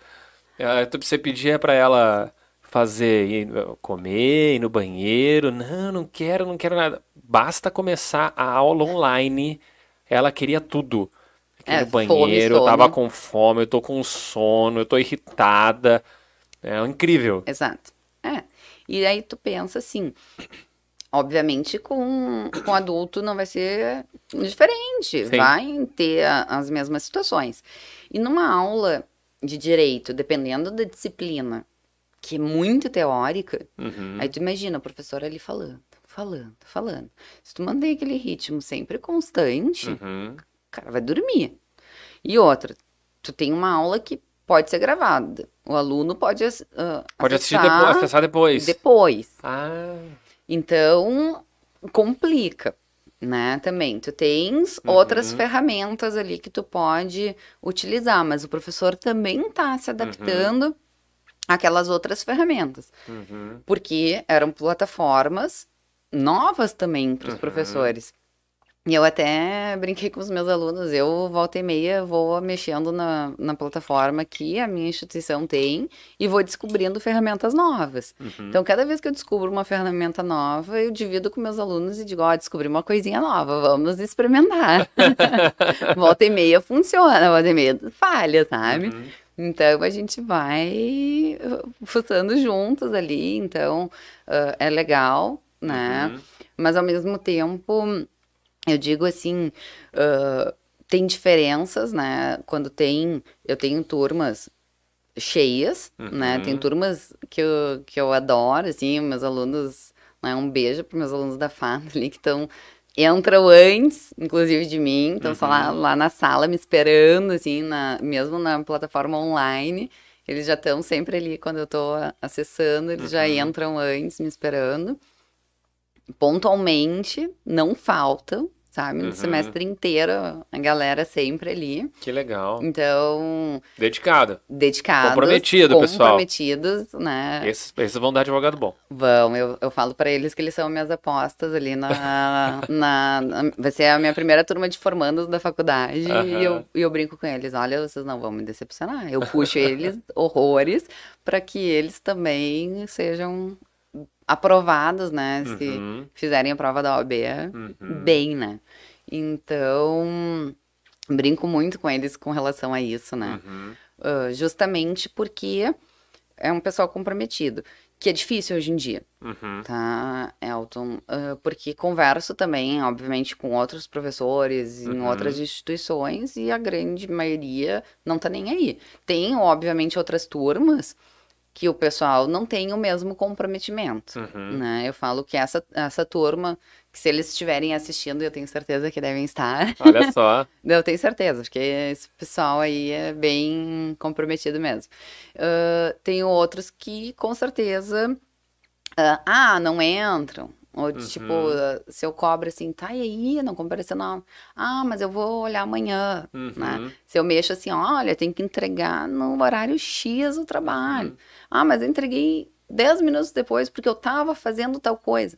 eh, tu- você pedia pra ela fazer, ir, comer, ir no banheiro, não, não quero, não quero nada. Basta começar a aula online, ela queria tudo. Ir É, no fome, banheiro, eu sono. tava com fome, eu tô com sono, eu tô irritada. É incrível. Exato. É. E aí tu pensa assim, obviamente com, com adulto não vai ser diferente, Sim. vai ter a- as mesmas situações. E numa aula de direito, dependendo da disciplina, que é muito teórica, Uhum. aí tu imagina o professor ali falando, falando, falando. Se tu manter aquele ritmo sempre constante, Uhum. O cara vai dormir. E outra, tu tem uma aula que pode ser gravada. O aluno pode, ah, Pode assistir acessar depois, acessar depois. depois. Ah, Então, complica, né? Também. Tu tens Uhum. outras ferramentas ali que tu pode utilizar, mas o professor também está se adaptando aquelas outras ferramentas. Uhum. Porque eram plataformas novas também para os Uhum. professores. E eu até brinquei com os meus alunos, eu volta e meia vou mexendo na, na plataforma que a minha instituição tem e vou descobrindo ferramentas novas. Uhum. Então, cada vez que eu descubro uma ferramenta nova, eu divido com meus alunos e digo, ó, descobri uma coisinha nova, vamos experimentar. volta e meia funciona, volta e meia falha, sabe? Uhum. Então a gente vai uh, fuçando juntos ali, então uh, é legal, né? Uhum. Mas ao mesmo tempo, eu digo assim, uh, tem diferenças, né? Quando tem, eu tenho turmas cheias, né? Tem Uhum. turmas que eu, que eu adoro, assim, meus alunos, né? Um beijo para meus alunos da FAD ali que estão entram antes, inclusive de mim, então só lá, lá na sala me esperando, assim, na, mesmo na plataforma online, eles já estão sempre ali quando eu tô acessando, eles já entram antes me esperando. Pontualmente, não faltam, sabe? No Uhum. semestre inteiro, a galera sempre ali. Que legal. Então, Dedicado. dedicados. Comprometido, pessoal. Comprometidos, né? Esses, esses vão dar advogado bom. Vão, eu, eu falo pra eles que eles são minhas apostas ali na, na, na- Vai ser a minha primeira turma de formandos da faculdade e, eu, e eu brinco com eles: olha, vocês não vão me decepcionar. Eu puxo eles horrores pra que eles também sejam aprovados, né? Se Uhum. fizerem a prova da OAB Uhum. bem, né? Então, brinco muito com eles com relação a isso, né? Uhum. Ah, justamente porque é um pessoal comprometido, que é difícil hoje em dia, Uhum. tá, Elton? Ah, porque converso também, obviamente, com outros professores em Uhum. outras instituições e a grande maioria não tá nem aí. Tem, obviamente, outras turmas que o pessoal não tem o mesmo comprometimento, Uhum. né? Eu falo que essa, essa turma, que se eles estiverem assistindo, eu tenho certeza que devem estar, Olha só. eu tenho certeza, porque esse pessoal aí é bem comprometido mesmo. Ah, tenho outros que, com certeza, ah, ah, não entram. Ou, tipo, ah, se eu cobro assim, tá, e aí, não compareceu não. Ah, mas eu vou olhar amanhã, né? Uhum. Se eu mexo assim, olha, tem que entregar no horário X o trabalho. Ah, mas eu entreguei 10 minutos depois porque eu tava fazendo tal coisa.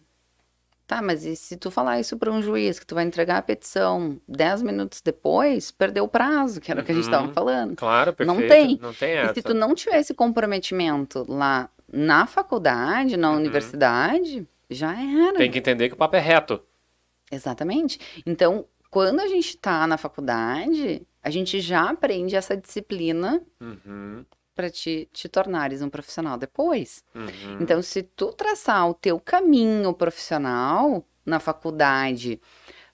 Tá, mas e se tu falar isso para um juiz, que tu vai entregar a petição 10 minutos depois, perdeu o prazo, que era o que a gente tava Uhum. falando. Claro, perfeito. Não tem. Não tem E essa. se tu não tiver esse comprometimento lá na faculdade, na universidade, já era. Uhum. Tem que entender que o papo é reto. Exatamente. Então, quando a gente tá na faculdade, a gente já aprende essa disciplina Uhum. para te, te tornares um profissional depois. Uhum. Então, se tu traçar o teu caminho profissional na faculdade,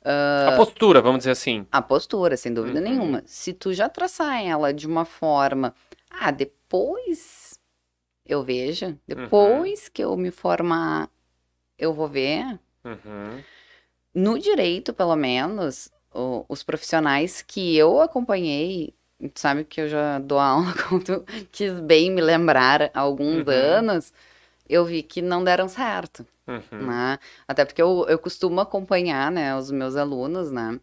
A postura, vamos dizer assim. a postura, sem dúvida Uhum. nenhuma, se tu já traçar ela de uma forma, ah, depois eu vejo, depois que eu me formar, eu vou ver. Uhum. No direito, pelo menos, o- os profissionais que eu acompanhei, sabe que eu já dou aula, tu quis bem me lembrar há alguns Uhum. anos, eu vi que não deram certo, Uhum. né? Até porque eu, eu costumo acompanhar, né, os meus alunos, né,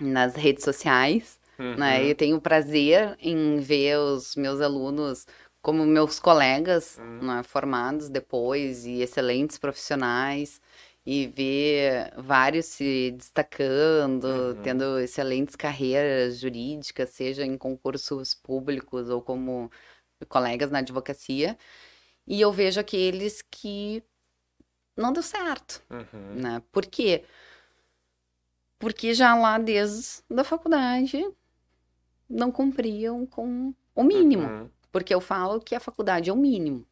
nas redes sociais, né? Uhum. E tenho prazer em ver os meus alunos como meus colegas, Uhum. né, formados depois e excelentes profissionais e ver vários se destacando, Uhum. tendo excelentes carreiras jurídicas, seja em concursos públicos ou como colegas na advocacia. E eu vejo aqueles que não deu certo, Uhum. né? Por quê? Porque já lá desde a faculdade não cumpriam com o mínimo. Uhum. Porque eu falo que a faculdade é o mínimo.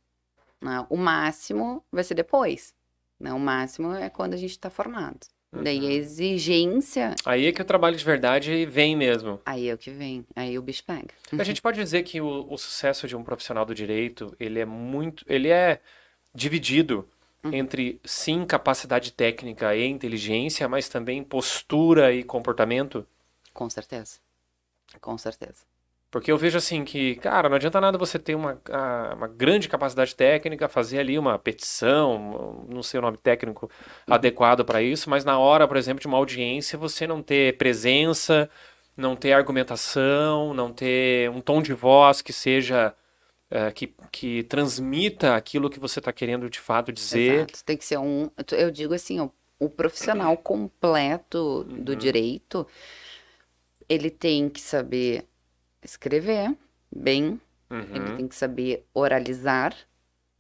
né? O máximo vai ser depois. né? O máximo é quando a gente está formado. Daí a Uhum. exigência, Aí é que o trabalho de verdade vem mesmo. aí é o que vem. Aí o bicho pega. A gente pode dizer que o, o sucesso de um profissional do direito, ele é muito, ele é dividido Uhum. entre sim capacidade técnica e inteligência, mas também postura e comportamento. Com certeza. Com certeza. Porque eu vejo assim que, cara, não adianta nada você ter uma, uma grande capacidade técnica, fazer ali uma petição, não sei o nome técnico adequado para isso, mas na hora, por exemplo, de uma audiência, você não ter presença, não ter argumentação, não ter um tom de voz que seja eh, que, que transmita aquilo que você está querendo de fato dizer. Exato. Tem que ser um. Eu digo assim, o, o profissional completo do Uhum. direito, ele tem que saber escrever bem, ele Uhum, tem que saber oralizar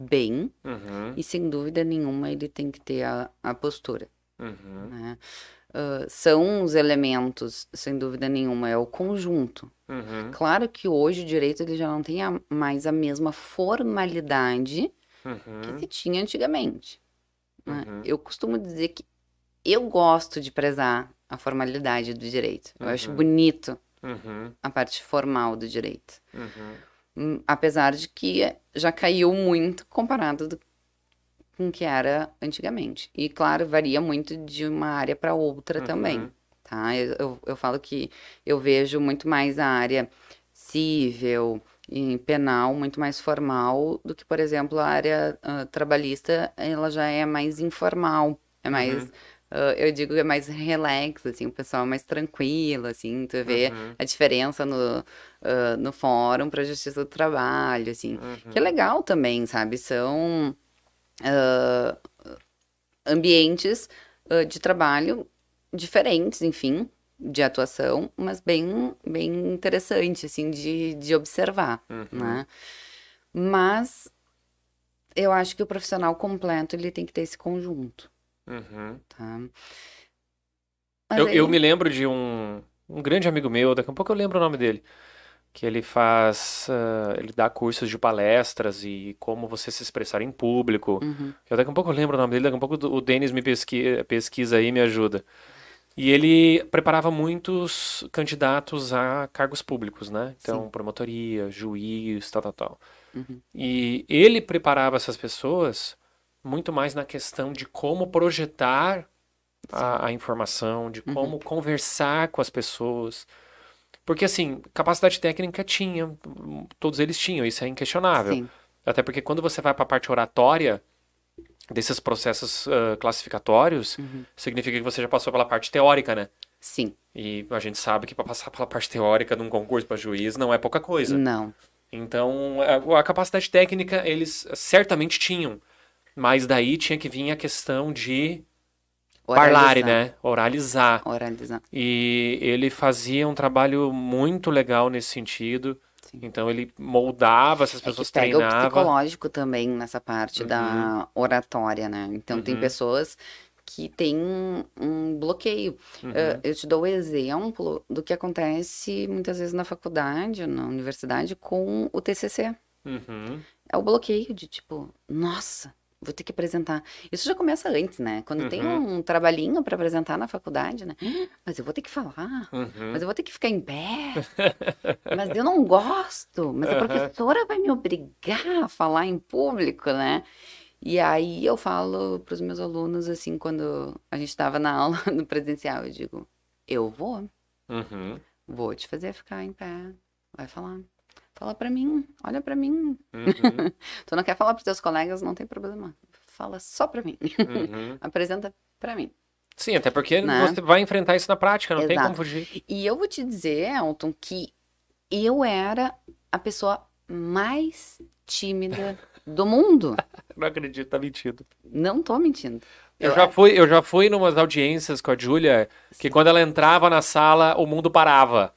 bem, uhum, e sem dúvida nenhuma ele tem que ter a, a postura. uhum, né? Ah, são os elementos, sem dúvida nenhuma, é o conjunto. uhum, Claro que hoje o direito ele já não tem a- mais a mesma formalidade uhum, que se tinha antigamente. né? Uhum. Eu costumo dizer que eu gosto de prezar a formalidade do direito. Eu acho Uhum. bonito uhum, a parte formal do direito. uhum, Hum, Apesar de que já caiu muito comparado do- com o que era antigamente. E, claro, varia muito de uma área para outra Uhum. também. Tá? Eu, eu, eu falo que eu vejo muito mais a área civil e penal, muito mais formal do que, por exemplo, a área ah, trabalhista, ela já é mais informal, é mais, Uhum. Ah, eu digo, é mais relax, assim, o pessoal é mais tranquilo, assim, tu vê uhum, a diferença no, ah, no fórum para a justiça do trabalho, assim, uhum. que é legal também, sabe? São ah, ambientes de trabalho diferentes, enfim, de atuação, mas bem, bem interessante, assim, de, de observar, Uhum. né? Mas eu acho que o profissional completo, ele tem que ter esse conjunto, Uhum. tá? Eu, aí- eu me lembro de um, um grande amigo meu, daqui a pouco eu lembro o nome dele, que ele faz, ah, ele dá cursos de palestras e como você se expressar em público. Uhum, Eu daqui a pouco eu lembro o nome dele, daqui a pouco o Denis me pesqui- pesquisa aí e me ajuda. E ele preparava muitos candidatos a cargos públicos, né? Então, Sim. promotoria, juiz, tal, tal, tal. uhum, E ele preparava essas pessoas muito mais na questão de como projetar a, a informação, de Uhum. como conversar com as pessoas. Porque, assim, capacidade técnica tinha, todos eles tinham, isso é inquestionável. sim, Até porque quando você vai para a parte oratória desses processos ah, classificatórios, uhum, significa que você já passou pela parte teórica, né? sim, E a gente sabe que para passar pela parte teórica num concurso para juiz não é pouca coisa. não, Então, a, a capacidade técnica eles certamente tinham, mas daí tinha que vir a questão de parlare, Oralizar, né? Oralizar. Oralizar, E ele fazia um trabalho muito legal nesse sentido. Sim. Então ele moldava essas É pessoas, que pega o treinava. psicológico também nessa parte da oratória, né? Então tem Uhum. pessoas que têm um, um bloqueio. Uhum. Eu te dou o exemplo do que acontece muitas vezes na faculdade, na universidade, com o TCC. Uhum. É o bloqueio de tipo, nossa, vou ter que apresentar. Isso já começa antes, né? Quando tem Uhum. um trabalhinho para apresentar na faculdade, né? Mas eu vou ter que falar. Uhum. Mas eu vou ter que ficar em pé. Mas eu não gosto. Mas a Aham. professora vai me obrigar a falar em público, né? E aí eu falo para os meus alunos, assim, quando a gente estava na aula no presencial, eu digo, eu vou, Uhum. vou te fazer ficar em pé. Vai falar. Fala para mim, olha para mim. Uhum. Tu não quer falar para teus colegas, não tem problema. Fala só para mim. Uhum. Apresenta para mim. Sim, até porque Né? você vai enfrentar isso na prática, não tem Exato. como fugir. E eu vou te dizer, Elton, que eu era a pessoa mais tímida do mundo. Não acredito, tá mentindo. Não tô mentindo. Eu já fui, eu já fui numas audiências com a Júlia que quando ela entrava na sala, o mundo parava.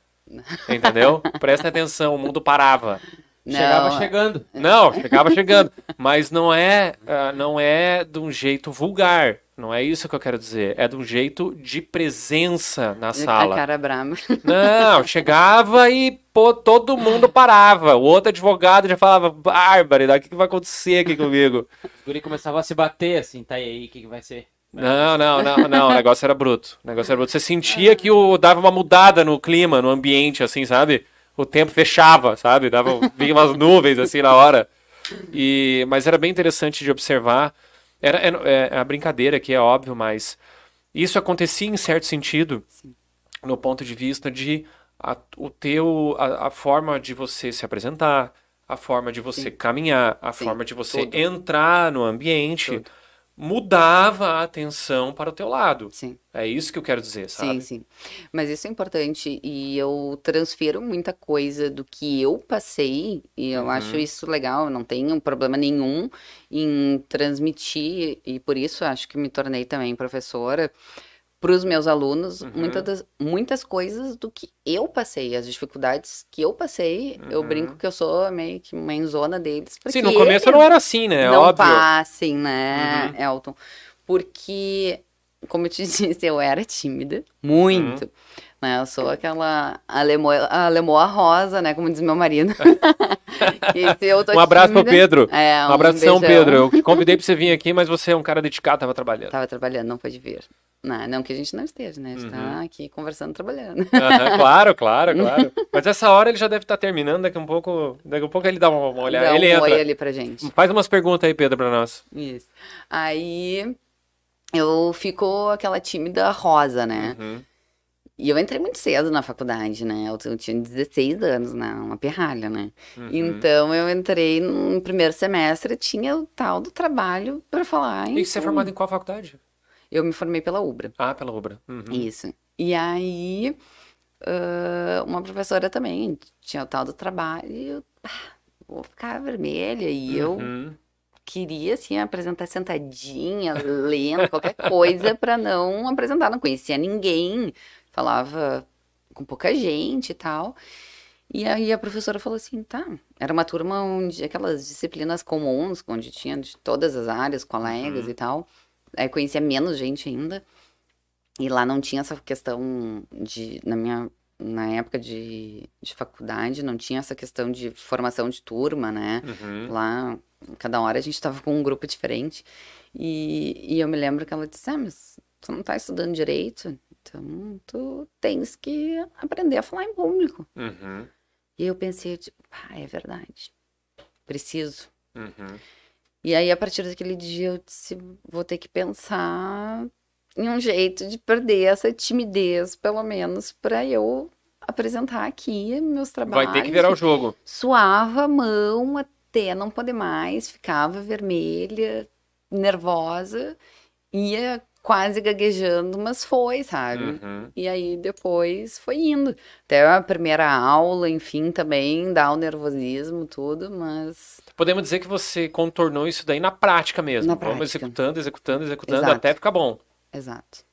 Entendeu? Presta atenção, o mundo parava. Chegava Não, chegando. Não, chegava chegando, mas não é, ah, não é de um jeito vulgar. Não é isso que eu quero dizer. É de um jeito de presença na A sala. cara brava. Não, chegava e pô, todo mundo parava. O outro advogado já falava, Bárbara, o que, que vai acontecer aqui comigo? Os guri começavam a se bater assim, tá e aí, o que, que vai ser? Não, não, não, não. O negócio era bruto. O negócio era bruto. Você sentia que o, dava uma mudada no clima, no ambiente, assim, sabe? O tempo fechava, sabe? Dava, vinha umas nuvens, assim, na hora. E, mas era bem interessante de observar. Era, é, é a brincadeira aqui, é óbvio, mas isso acontecia em certo sentido, no ponto de vista de a, o teu, a, a forma de você se apresentar, a forma de você caminhar, a Sim, forma de você entrar no ambiente. Mudava a atenção para o teu lado. Sim. É isso que eu quero dizer, sabe? Sim, sim. Mas isso é importante e eu transfiro muita coisa do que eu passei e eu Uhum. acho isso legal, não tenho problema nenhum em transmitir e por isso acho que me tornei também professora para os meus alunos Uhum. muitas, muitas coisas do que eu passei, as dificuldades que eu passei, eu Uhum. brinco que eu sou meio que mãezona deles. Sim, no começo não era assim, né? não Óbvio. passem, né, Uhum. Elton? Porque, como eu te disse, eu era tímida, muito. Uhum. Né? Eu sou aquela alemoa, alemoa rosa, né? Como diz meu marido. Eu Um abraço pro tímida- Pedro. É, Um abraço, beijão. Pedro. Eu te convidei pra você vir aqui, mas você é um cara dedicado, tava trabalhando. Tava trabalhando, não pôde vir. Não, não que a gente não esteja, né? A gente Uhum. tá aqui conversando, trabalhando. Aham, claro, claro, claro. Mas essa hora ele já deve estar terminando, daqui a um pouco, daqui a pouco ele dá uma, uma olhada. Dá ele um oi entra. ali pra gente. Faz umas perguntas aí, Pedro, pra nós. Isso. Aí eu fico aquela tímida rosa, né? Uhum. E eu entrei muito cedo na faculdade, né? Eu, eu tinha 16 anos, né? Uma pirralha, né? Uhum. Então eu entrei no primeiro semestre, tinha o tal do trabalho pra falar. E você é então, formado em qual faculdade? Eu me formei pela UBRA. Ah, pela Ubra. Uhum. Isso. E aí, ah, uma professora também tinha o tal do trabalho e eu ah, vou ficar vermelha. E eu Uhum. queria, assim, apresentar sentadinha, lendo, qualquer coisa para não apresentar. Não conhecia ninguém, falava com pouca gente e tal. E aí a professora falou assim, tá, era uma turma onde aquelas disciplinas comuns, onde tinha de todas as áreas, colegas Uhum. e tal. Aí conhecia menos gente ainda. E lá não tinha essa questão de, na minha, na época de, de faculdade, não tinha essa questão de formação de turma, né? Uhum. Lá, cada hora a gente tava com um grupo diferente. E, e eu me lembro que ela disse: Ah, mas tu não tá estudando direito, então tu tens que aprender a falar em público. Uhum. E eu pensei, tipo, ah, é verdade. Preciso. Uhum. E aí, a partir daquele dia, eu disse: vou ter que pensar em um jeito de perder essa timidez, pelo menos, para eu apresentar aqui meus trabalhos. Vai ter que virar o jogo. suava a mão até não poder mais, ficava vermelha, nervosa, ia quase gaguejando, mas foi, sabe? Uhum. E aí depois foi indo. Até a primeira aula, enfim, também dá o nervosismo, tudo, mas Podemos dizer que você contornou isso daí na prática mesmo. Na Vamos prática. executando, executando, executando Exato. até ficar bom. exato.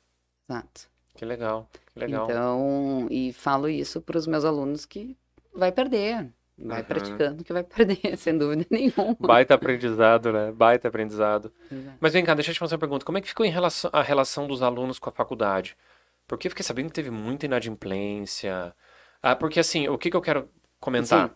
Exato. Que legal, que legal. Então, e falo isso para os meus alunos que vai perder. Vai Uhum. praticando que vai perder, sem dúvida nenhuma. Baita aprendizado, né? Baita aprendizado. Exato. Mas vem cá, deixa eu te fazer uma pergunta. Como é que ficou em relação, a relação dos alunos com a faculdade? Porque eu fiquei sabendo que teve muita inadimplência. Ah, porque assim, o que que eu quero comentar? Sim.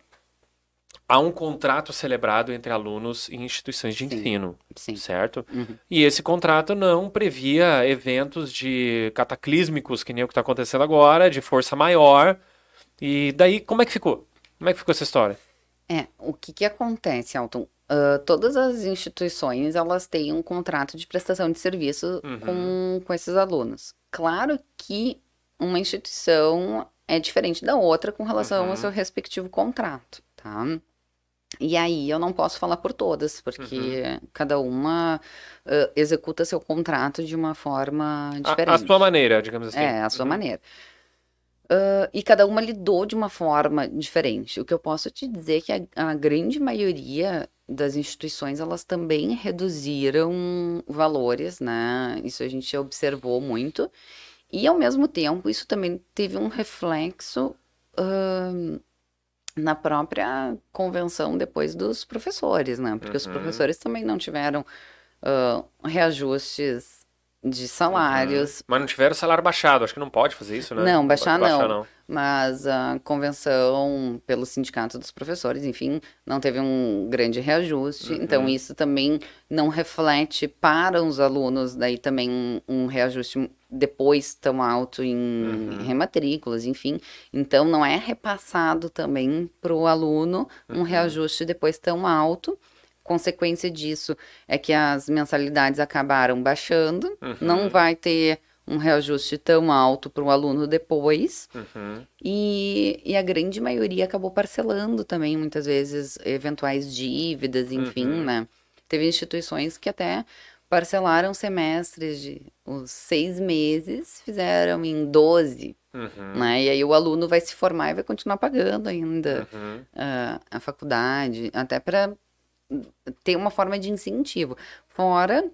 Há um contrato celebrado entre alunos e instituições de Sim. ensino, Sim. certo? Uhum. E esse contrato não previa eventos de cataclísmicos, que nem o que está acontecendo agora, de força maior. E daí, como é que ficou? Como é que ficou essa história? É, o que que acontece, Alton? Ah, todas as instituições, elas têm um contrato de prestação de serviço Uhum. com, com esses alunos. Claro que uma instituição é diferente da outra com relação Uhum. ao seu respectivo contrato, tá? E aí eu não posso falar por todas, porque cada uma ah, executa seu contrato de uma forma A, diferente. a sua maneira, digamos assim. É, a sua Uhum. maneira. Ah, e cada uma lidou de uma forma diferente. O que eu posso te dizer é que a, a grande maioria das instituições, elas também reduziram valores, né? Isso a gente observou muito. E, ao mesmo tempo, isso também teve um reflexo ahn, na própria convenção depois dos professores, né? Porque os Uhum. professores também não tiveram ah, reajustes de salários, Mas não tiveram salário baixado, acho que não pode fazer isso, né? Não, baixar baixar não. mas a convenção pelo sindicato dos professores, enfim, não teve um grande reajuste. Então, Uhum. isso também não reflete para os alunos, daí também um, um reajuste depois tão alto em Uhum. rematrículas, enfim. Então, não é repassado também para o aluno um Uhum. reajuste depois tão alto. Consequência disso é que as mensalidades acabaram baixando, Uhum. não vai ter um reajuste tão alto para o aluno depois. Uhum. E, e a grande maioria acabou parcelando também, muitas vezes, eventuais dívidas, enfim, Uhum. né? Teve instituições que até parcelaram semestres de os seis meses, fizeram em 12, Uhum. né? E aí o aluno vai se formar e vai continuar pagando ainda ah, a faculdade, até para ter uma forma de incentivo. Fora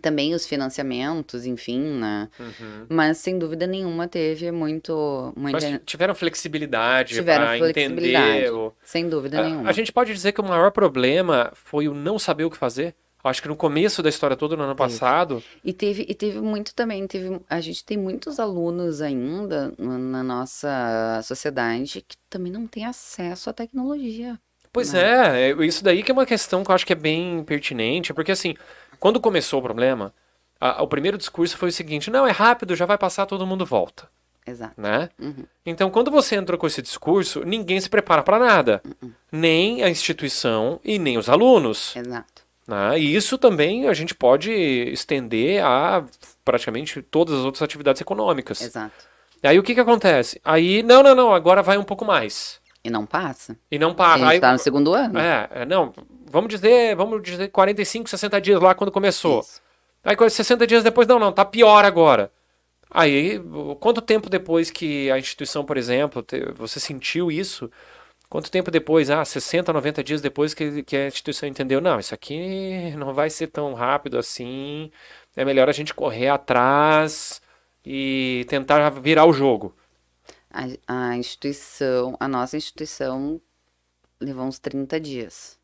também os financiamentos, enfim, né? Uhum. Mas sem dúvida nenhuma teve muito, Mas muita, tiveram flexibilidade para entender. o- sem dúvida A, nenhuma. a gente pode dizer que o maior problema foi o não saber o que fazer. Acho que no começo da história toda, no ano passado, E teve, e teve muito também, teve, a gente tem muitos alunos ainda na na nossa sociedade que também não tem acesso à tecnologia. Pois Não. é, é, isso daí que é uma questão que eu acho que é bem pertinente, porque assim, quando começou o problema, a- o primeiro discurso foi o seguinte: não, é rápido, já vai passar, todo mundo volta, Exato. né? Uhum. Então, quando você entrou com esse discurso, ninguém se prepara para nada, Uhum. nem a instituição e nem os alunos. Exato. né? E isso também a gente pode estender a praticamente todas as outras atividades econômicas. Exato. Aí o que que acontece? Aí, não, não, não, agora vai um pouco mais. E não passa. E não A para. gente Aí, tá no segundo ano. é, é, não, vamos dizer, vamos dizer 45, 60 dias lá quando começou. Isso. Aí 60 dias depois, não, não, tá pior agora. Aí, quanto tempo depois que a instituição, por exemplo, te- você sentiu isso? Quanto tempo depois? Ah, 60, 90 dias depois que, que a instituição entendeu, não, isso aqui não vai ser tão rápido assim. É melhor a gente correr atrás e tentar virar o jogo. A, a instituição, a nossa instituição levou uns 30 dias.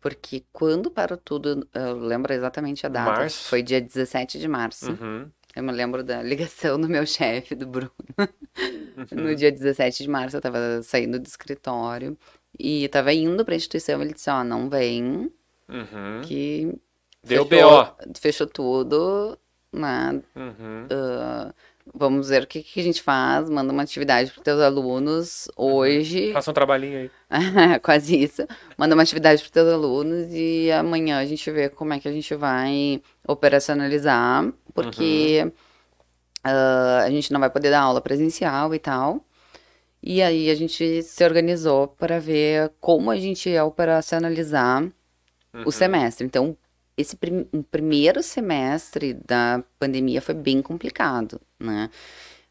Porque quando parou tudo, eu lembro exatamente a data, Março. foi dia 17 de março. Uhum, Eu me lembro da ligação do meu chefe, do Bruno. uhum. No dia 17 de março, eu tava saindo do escritório e tava indo pra instituição. Ele disse: Ó, não vem, Uhum. que. Deu fechou, BO. Fechou tudo, né? Uhum. Ah, vamos ver o que, que a gente faz. Manda uma atividade para teus alunos hoje. Faça um trabalhinho aí. Quase isso. Manda uma atividade para teus alunos e amanhã a gente vê como é que a gente vai operacionalizar, porque ah, a gente não vai poder dar aula presencial e tal. E aí a gente se organizou para ver como a gente ia operacionalizar Uhum. o semestre. Então, esse prim- primeiro semestre da pandemia foi bem complicado, né?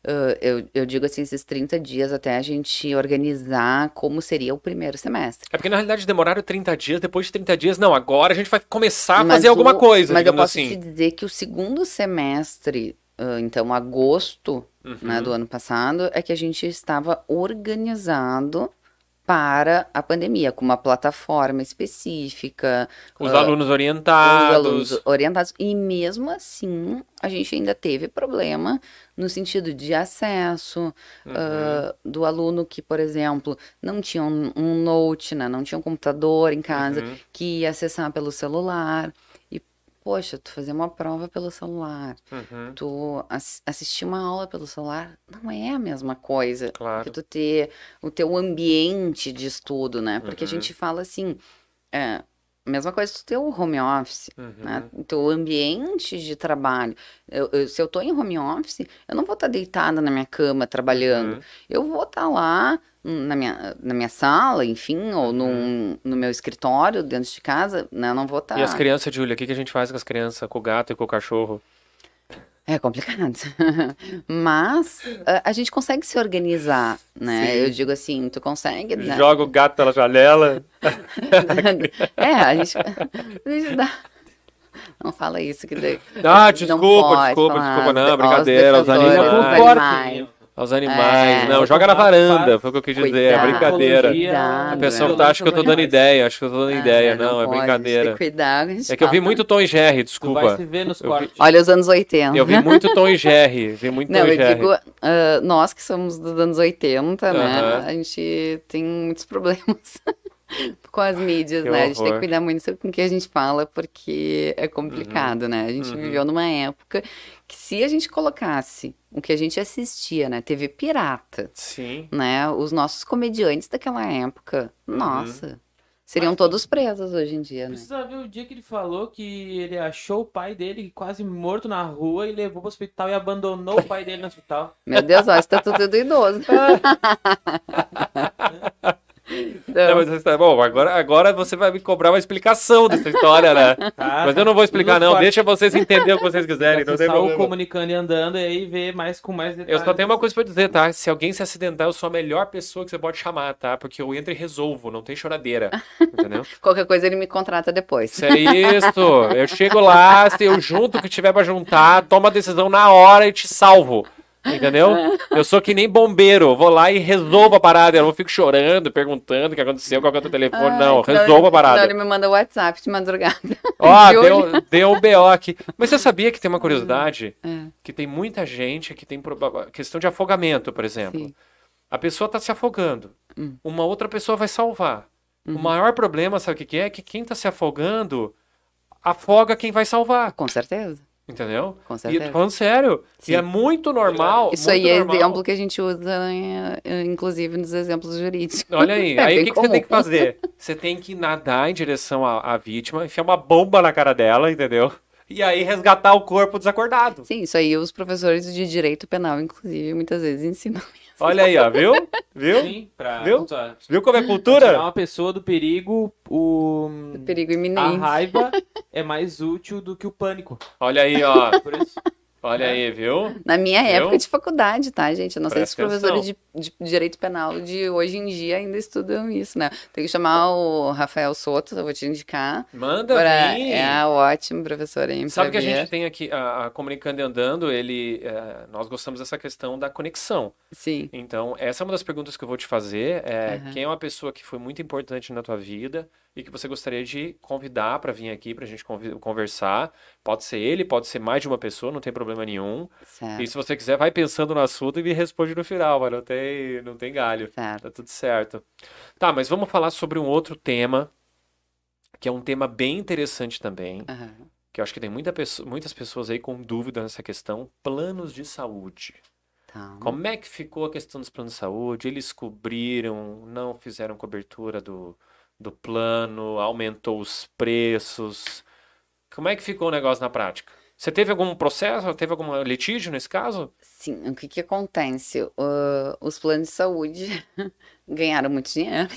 Ah, eu, eu digo assim, esses 30 dias até a gente organizar como seria o primeiro semestre. É porque na realidade demoraram 30 dias, depois de 30 dias, não, agora a gente vai começar a Mas fazer alguma o- coisa, Mas eu posso assim. te dizer que o segundo semestre, ah, então agosto né, Uhum. do ano passado, é que a gente estava organizado para a pandemia, com uma plataforma específica, Os ah, alunos os orientados. alunos orientados. E mesmo assim, a gente ainda teve problema no sentido de acesso Uhum. ah, do aluno que, por exemplo, não tinha um, um note, né, não tinha um computador em casa, Uhum. que ia acessar pelo celular. Poxa, tu fazer uma prova pelo celular, Uhum, tu ass- assistir uma aula pelo celular, não é a mesma coisa claro. que tu ter o teu ambiente de estudo, né? Porque Uhum. a gente fala assim, é, mesma coisa tu ter o home office, Uhum. né? O teu ambiente de trabalho. Eu- eu- se eu tô em home office, eu não vou estar deitada na minha cama trabalhando. Uhum. Eu vou estar lá hum, na minha, na minha sala, enfim, ou Uhum. num, no meu escritório dentro de casa, né? Eu não vou estar... E as crianças, Júlia, o que que a gente faz com as crianças, com o gato e com o cachorro? É complicado. Mas a, a gente consegue se organizar, né? Sim. Eu digo assim, tu consegue... né? Joga o gato pela janela. é, a gente, a gente dá... Não fala isso que daí... Ah, Não desculpa, pode desculpa, falar desculpa, não, brincadeira, os animais. Aos animais. É. não, joga na varanda, foi o que eu quis dizer, é brincadeira. Cuidado. A pessoa Não, tá, acha que eu tô dando ideia, acho que eu tô dando ideia. Ah, Não, é pode, brincadeira. Tem que cuidar, É que eu vi muito Tom e Jerry, Tu vai desculpa. se ver nos Eu vi- cortes. Olha os anos 80. Eu vi muito Tom e Jerry, vi muito Não, Tom e eu Jerry. digo, ah, nós que somos dos anos 80, né? Aham. A gente tem muitos problemas com as mídias, Que né? A gente tem horror. que cuidar muito com o que a gente fala, porque é complicado, né? A gente Uhum. viveu numa época que se a gente colocasse o que a gente assistia, né? TV pirata, Sim. né? Os nossos comediantes daquela época, Uhum. nossa, seriam Mas- todos presos hoje em dia, né? Precisa ver o dia que ele falou que ele achou o pai dele quase morto na rua e levou pro hospital e abandonou o pai dele no hospital. Meu Deus, ó, está tudo idoso. Não, mas tá bom, agora, agora você vai me cobrar uma explicação dessa história, né? Tá? Mas eu não vou explicar, não. Deixa vocês entenderem o que vocês quiserem, não tem problema. comunicando e andando e aí ver mais com mais detalhes. Eu só tenho uma coisa pra dizer, tá? Se alguém se acidentar, eu sou a melhor pessoa que você pode chamar, tá? Porque eu entro e resolvo, não tem choradeira. Entendeu? Qualquer coisa ele me contrata depois. Isso é isso. Eu chego lá, se eu junto o que tiver pra juntar, tomo a decisão na hora e te salvo. Entendeu? Eu sou que nem bombeiro, vou lá e resolvo a parada. Eu não fico chorando, perguntando o que aconteceu, qual que é o teu telefone. Não, resolvo a parada. ele me manda WhatsApp de madrugada. Ó, De deu, olho. deu um BO aqui. Mas você sabia que tem uma curiosidade? É. Que tem muita gente que tem questão de afogamento, por exemplo. Sim. A pessoa tá se afogando. Hum. Uma outra pessoa vai salvar. Uhum. O maior problema, sabe o que que é? Que quem tá se afogando afoga quem vai salvar. Com certeza. Entendeu? Com E certeza. tô falando sério. Sim. E é muito normal. Isso muito aí é normal. exemplo que a gente usa, em- eh, inclusive, nos exemplos jurídicos. Olha aí, É aí o que, que você tem que fazer? Você tem que nadar em direção à, à vítima, enfiar uma bomba na cara dela, entendeu? E aí resgatar o corpo desacordado. Sim, isso aí os professores de direito penal, inclusive, muitas vezes ensinam. Olha aí, ó, viu? Viu? Sim, pra Viu? Viu como é Tirar cultura? uma pessoa do perigo, o... Perigo a iminente. raiva é mais útil do que o pânico. Olha aí, ó. Por isso. Olha aí, viu? Na minha Viu? época de faculdade, tá, gente? Eu não sei se os Presta professores de, de direito penal de hoje em dia ainda estudam isso, né? Tem que chamar o Rafael Soto, eu vou te indicar. Manda Pra, vir. é ótimo professor aí. Sabe que pra a ver. gente tem aqui, a, a Comunicando e Andando, ele, é, nós gostamos dessa questão da conexão. Sim. Então, essa é uma das perguntas que eu vou te fazer. É, Aham. Quem é uma pessoa que foi muito importante na tua vida e que você gostaria de convidar para vir aqui para a gente conversar? Pode ser ele, pode ser mais de uma pessoa, não tem problema nenhum. Certo. E se você quiser, vai pensando no assunto e me responde no final, mas não tem, não tem galho. Certo. Tá tudo certo. Tá, mas vamos falar sobre um outro tema, que é um tema bem interessante também, Aham. que eu acho que tem muita pesso- muitas pessoas aí com dúvida nessa questão, planos de saúde. Tá. Como é que ficou a questão dos planos de saúde? Eles cobriram, não fizeram cobertura do, do plano, aumentou os preços. Como é que ficou o negócio na prática? Você teve algum processo, teve algum litígio nesse caso? Sim, o que que acontece? Uh, os planos de saúde ganharam muito dinheiro.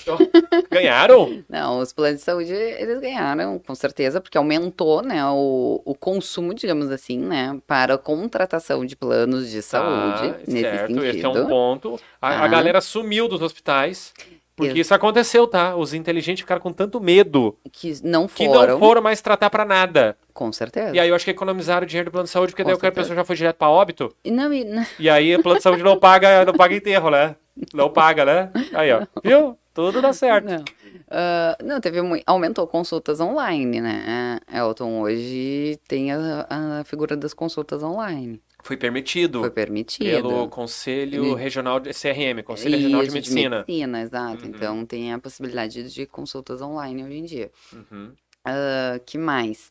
Ganharam? Não, os planos de saúde, eles ganharam, com certeza, porque aumentou, né, o, o consumo, digamos assim, né, para a contratação de planos de saúde, Ah, nesse certo, sentido. esse é um ponto. A, a Tá. galera sumiu dos hospitais, porque Isso. aconteceu, tá? Os inteligentes ficaram com tanto medo Que não que foram, não foram mais tratar pra nada. com certeza. E aí eu acho que economizaram dinheiro do plano de saúde, porque Com daí que a certeza. pessoa já foi direto pra óbito. E não, e, não- E aí o plano de saúde não paga, não paga enterro, né? Não paga, né? Aí, ó. Viu? Tudo dá certo. não. Ah, não, teve mui- aumentou consultas online, né, Elton, hoje tem a, a figura das consultas online, Foi permitido foi permitido. pelo Conselho Regional de CRM, Conselho Regional de Isso, Medicina. medicina, exato. Uhum. Então tem a possibilidade de consultas online hoje em dia. Uhum. Ah, que mais?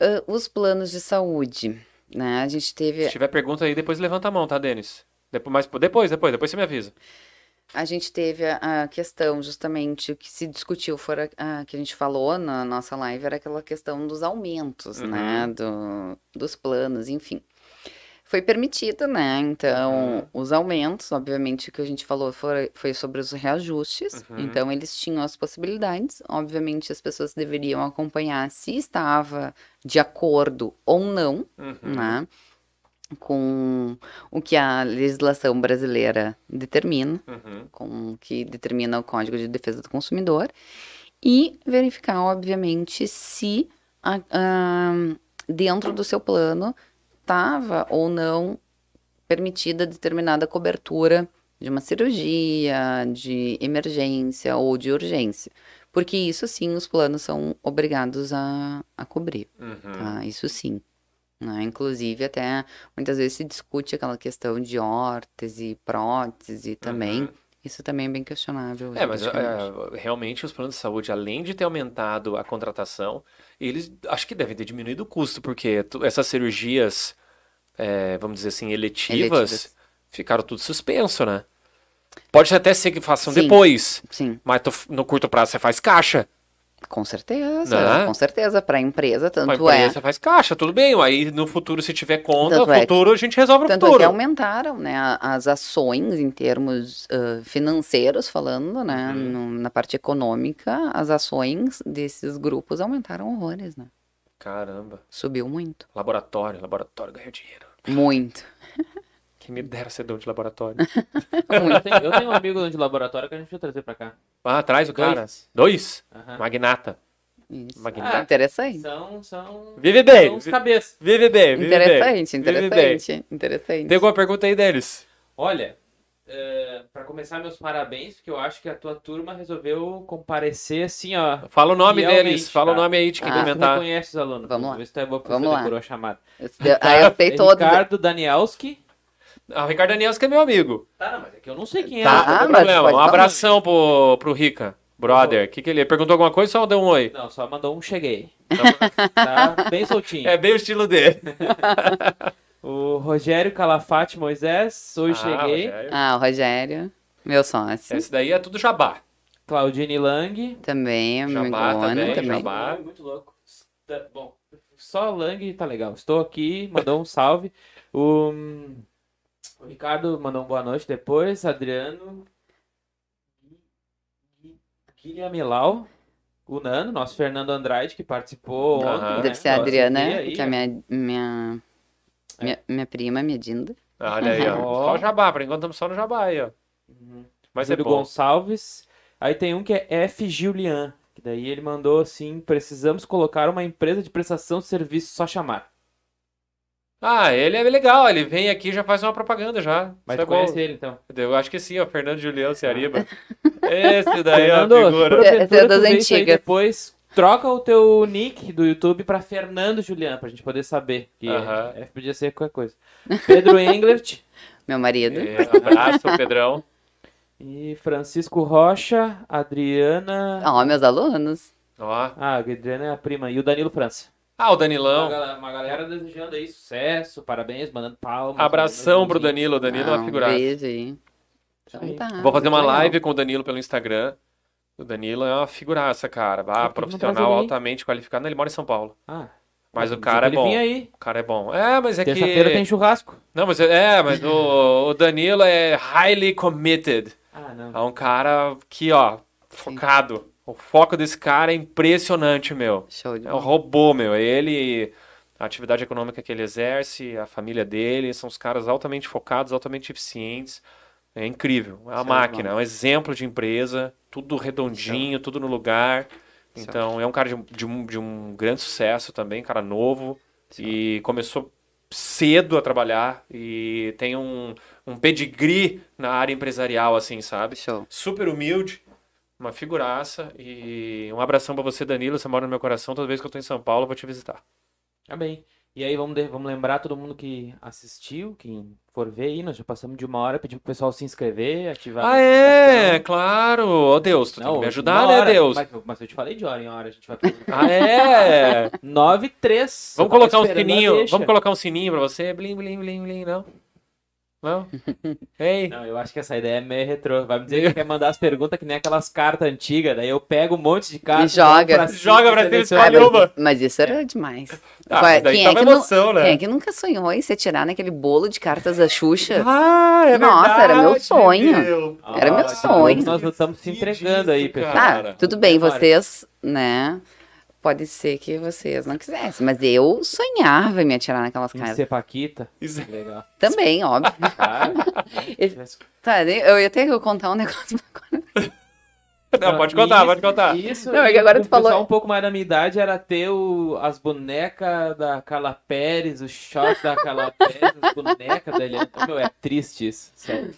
Ah, os planos de saúde, né? A gente teve, Se tiver pergunta aí, depois levanta a mão, tá, Denis? Depois, mas depois, depois, depois você me avisa. a gente teve a, a questão justamente o que se discutiu fora a, que a gente falou na nossa live era aquela questão dos aumentos, né? Uhum. Do, dos planos, enfim. Foi permitido, né? Então, Uhum. os aumentos, obviamente, que a gente falou foi, foi sobre os reajustes. Uhum. Então, eles tinham as possibilidades. Obviamente, as pessoas deveriam acompanhar se estava de acordo ou não, Uhum. né? Com o que a legislação brasileira determina, Uhum. com o que determina o Código de Defesa do Consumidor. E verificar, obviamente, se a- a- dentro do seu plano estava ou não permitida determinada cobertura de uma cirurgia, de emergência ou de urgência. Porque isso sim os planos são obrigados a, a cobrir, Uhum. tá? Isso sim. né? Inclusive, até muitas vezes se discute aquela questão de órtese, prótese também. Uhum. Isso também é bem questionável. É, mas é, realmente os planos de saúde, além de ter aumentado a contratação, eles acho que devem ter diminuído o custo, porque essas cirurgias, é, vamos dizer assim, eletivas, Eletivas. ficaram tudo suspenso, né? Pode até ser que façam Sim. depois, Sim, mas no curto prazo você faz caixa. Com certeza, Né? com certeza. Para a empresa, tanto empresa é. faz caixa, tudo bem. Aí no futuro, se tiver conta, Tanto no é- futuro a gente resolve o Tanto é futuro. que aumentaram né, as ações em termos ah, financeiros, falando, né? Uhum. no- na parte econômica, as ações desses grupos aumentaram horrores, né? Caramba. Subiu muito. Laboratório, laboratório ganha dinheiro. Muito. Quem me dera ser dono de laboratório. Eu tenho, eu tenho um amigo de laboratório que a gente vai trazer pra cá. Ah, traz o cara. Dois. Dois? Aham. Magnata. Isso. Magnata. Ah, interessante. São, são, Vive bem. são os cabeças. Vive bem, vive Interessante, bem. Vive bem. interessante, interessante. Tem alguma pergunta aí deles? Olha, é, para começar, meus parabéns, porque eu acho que a tua turma resolveu comparecer assim, ó. Fala o nome deles. Fala o tá? nome aí de quem Ah. Tu comentar. reconhece os alunos. Vamos lá. Tu é bom Vamos você lá. a chamada. Ah, eu sei todos. Ricardo Danielski. Ah, o Ricardo Daniels que é meu amigo. Tá, não, mas é que eu não sei quem é. Tá, Não Ah, problema. Um abração pro, pro Rica. Brother. O que, que ele perguntou alguma coisa ou só deu um oi? Não, só mandou um cheguei. Tá bem soltinho. É bem o estilo dele. O Rogério Calafate Moisés, hoje Ah, cheguei. Rogério. Ah, o Rogério, meu sócio. Esse daí é tudo jabá. Claudine Lang. Também, meu Jabá amigona também, também. Jabá. Muito, muito louco. Bom, só Lang tá legal. Estou aqui, mandou um salve. O, o Ricardo mandou um boa noite depois. Adriano. Guilherme Milau. O Nano, nosso Fernando Andrade, que participou Aham. ontem. né, Deve ser a Adriana, que é ó. minha, minha, minha, minha prima, minha Dinda. Olha aí, ó. Ó. Só o jabá. Por enquanto estamos só no jabá aí, ó. Mas é Júlio bom. Gonçalves. Aí tem um que é F. Julian. Que daí ele mandou assim: precisamos colocar uma empresa de prestação de serviço só chamar. Ah, ele é legal. Ele vem aqui e já faz uma propaganda já. Mas Isso é conhece bom. ele então. Eu acho que sim, ó. Fernando Julião Ciariba. Esse daí é a Fernando, figura. porventura, Essa é das antigas. Depois troca o teu nick do YouTube pra Fernando Julian, pra gente poder saber. Que Aham. F podia ser qualquer coisa. Pedro Englert Meu marido. É, abraço, Pedrão. e Francisco Rocha, Adriana. Ó, meus alunos. Ó. Ah, a Adriana é a prima. E o Danilo França. Ah, o Uma, Danilão. galera, uma galera desejando aí sucesso, parabéns, mandando palmas. Abração mandando pro. Danilo. O Danilo é Ah, uma um figuraça. beijo aí. Então aí. tá. Vou fazer uma legal. live com o Danilo pelo Instagram. O Danilo é uma figuraça, cara. Ah, profissional, altamente qualificado. Não, ele mora em São Paulo. Ah, Mas o cara é ele bom. aí. O cara é bom. É, mas é que. Terça-feira tem churrasco. Não, mas é, é, mas o, o Danilo é highly committed. Ah, não. É um cara que, ó, focado. O foco desse cara é impressionante, meu. Show de É um robô, meu. Ele, a atividade econômica que ele exerce, a família dele, são os caras altamente focados, altamente eficientes. É incrível. É uma Show de máquina, é um exemplo de empresa, tudo redondinho, tudo no lugar. Então, é um cara de, um- de um, de um grande sucesso também, cara novo. E começou cedo a trabalhar e tem um, um pedigree na área empresarial, assim, sabe? Show. super humilde, uma figuraça. E um abração pra você, Danilo. Você mora no meu coração. Toda vez que eu tô em São Paulo, eu vou te visitar. Bem. E aí, vamos, de- vamos lembrar todo mundo que assistiu, quem for ver aí, nós já passamos de uma hora, pedir pro pessoal se inscrever, ativar Ah, é? Claro. Ô, Deus, tu tem que Não, me ajudar, né, hora. Deus? Mas, mas eu te falei de hora em hora, a gente vai. Ah, é? 9 e 3. Vamos colocar um sininho. Vamos colocar um sininho pra você. Blim, blim, blim, blim, não? Não? Ei. Não, eu acho que essa ideia é meio retrô. Vai me dizer que quer mandar as perguntas que nem aquelas cartas antigas, daí eu pego um monte de cartas. joga. jogo cima, Joga pra cima, escolhe Ah, uma. mas, mas isso era demais. Ah, Qual daí quem, tá é que emoção, né? quem é que nunca sonhou em se tirar naquele bolo de cartas da Xuxa? Ah, é Nossa, era meu verdade, sonho. meu. Era meu daqui a sonho. Nós estamos se entregando aí, pessoal. Tá, tudo bem, vocês, né? Pode ser que vocês não quisessem, mas eu sonhava em me atirar naquelas Em cartas. ser Paquita. Isso- Legal. Também, óbvio. Cara, Tá, eu ia ter que contar um negócio. Não, pode contar, Isso- pode contar. Isso, Não, é e que agora tu falou- pessoal um pouco mais da minha idade era ter o, as bonecas da Carla Pérez, o shot da Carla Pérez, as bonecas da Eliana. Então, meu, é triste isso, sério.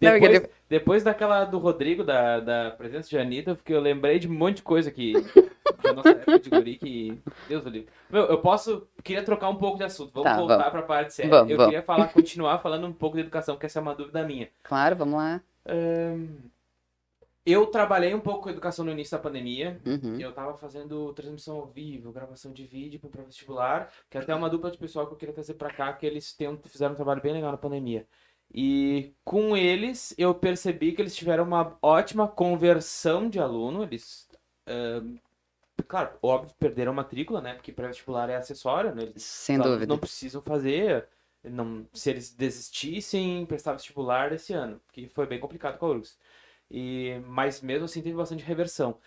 É Depois, depois daquela do Rodrigo, da, da presença de Anitta, porque eu lembrei de um monte de coisa que. Da nossa época de guri que. Deus do livro. Meu, eu posso. Queria trocar um pouco de assunto. Vamos Tá, voltar vamos. pra parte séria. Vamos, eu vamos. queria falar, continuar falando um pouco de educação, porque essa é uma dúvida minha. Claro, vamos lá. Ahn, eu trabalhei um pouco com educação no início da pandemia. Uhum. Eu tava fazendo transmissão ao vivo, gravação de vídeo para vestibular, que é até uma dupla de pessoal que eu queria trazer para cá, que eles tem, fizeram um trabalho bem legal na pandemia. E com eles eu percebi que eles tiveram uma ótima conversão de aluno, eles ahn, claro, óbvio, perderam a matrícula, né? Porque pré-vestibular é acessório, né? Eles Sem alunos dúvida. não precisam fazer. Não, se eles desistissem, prestar vestibular esse ano, que foi bem complicado com a URGS. E, mas mesmo assim teve bastante reversão.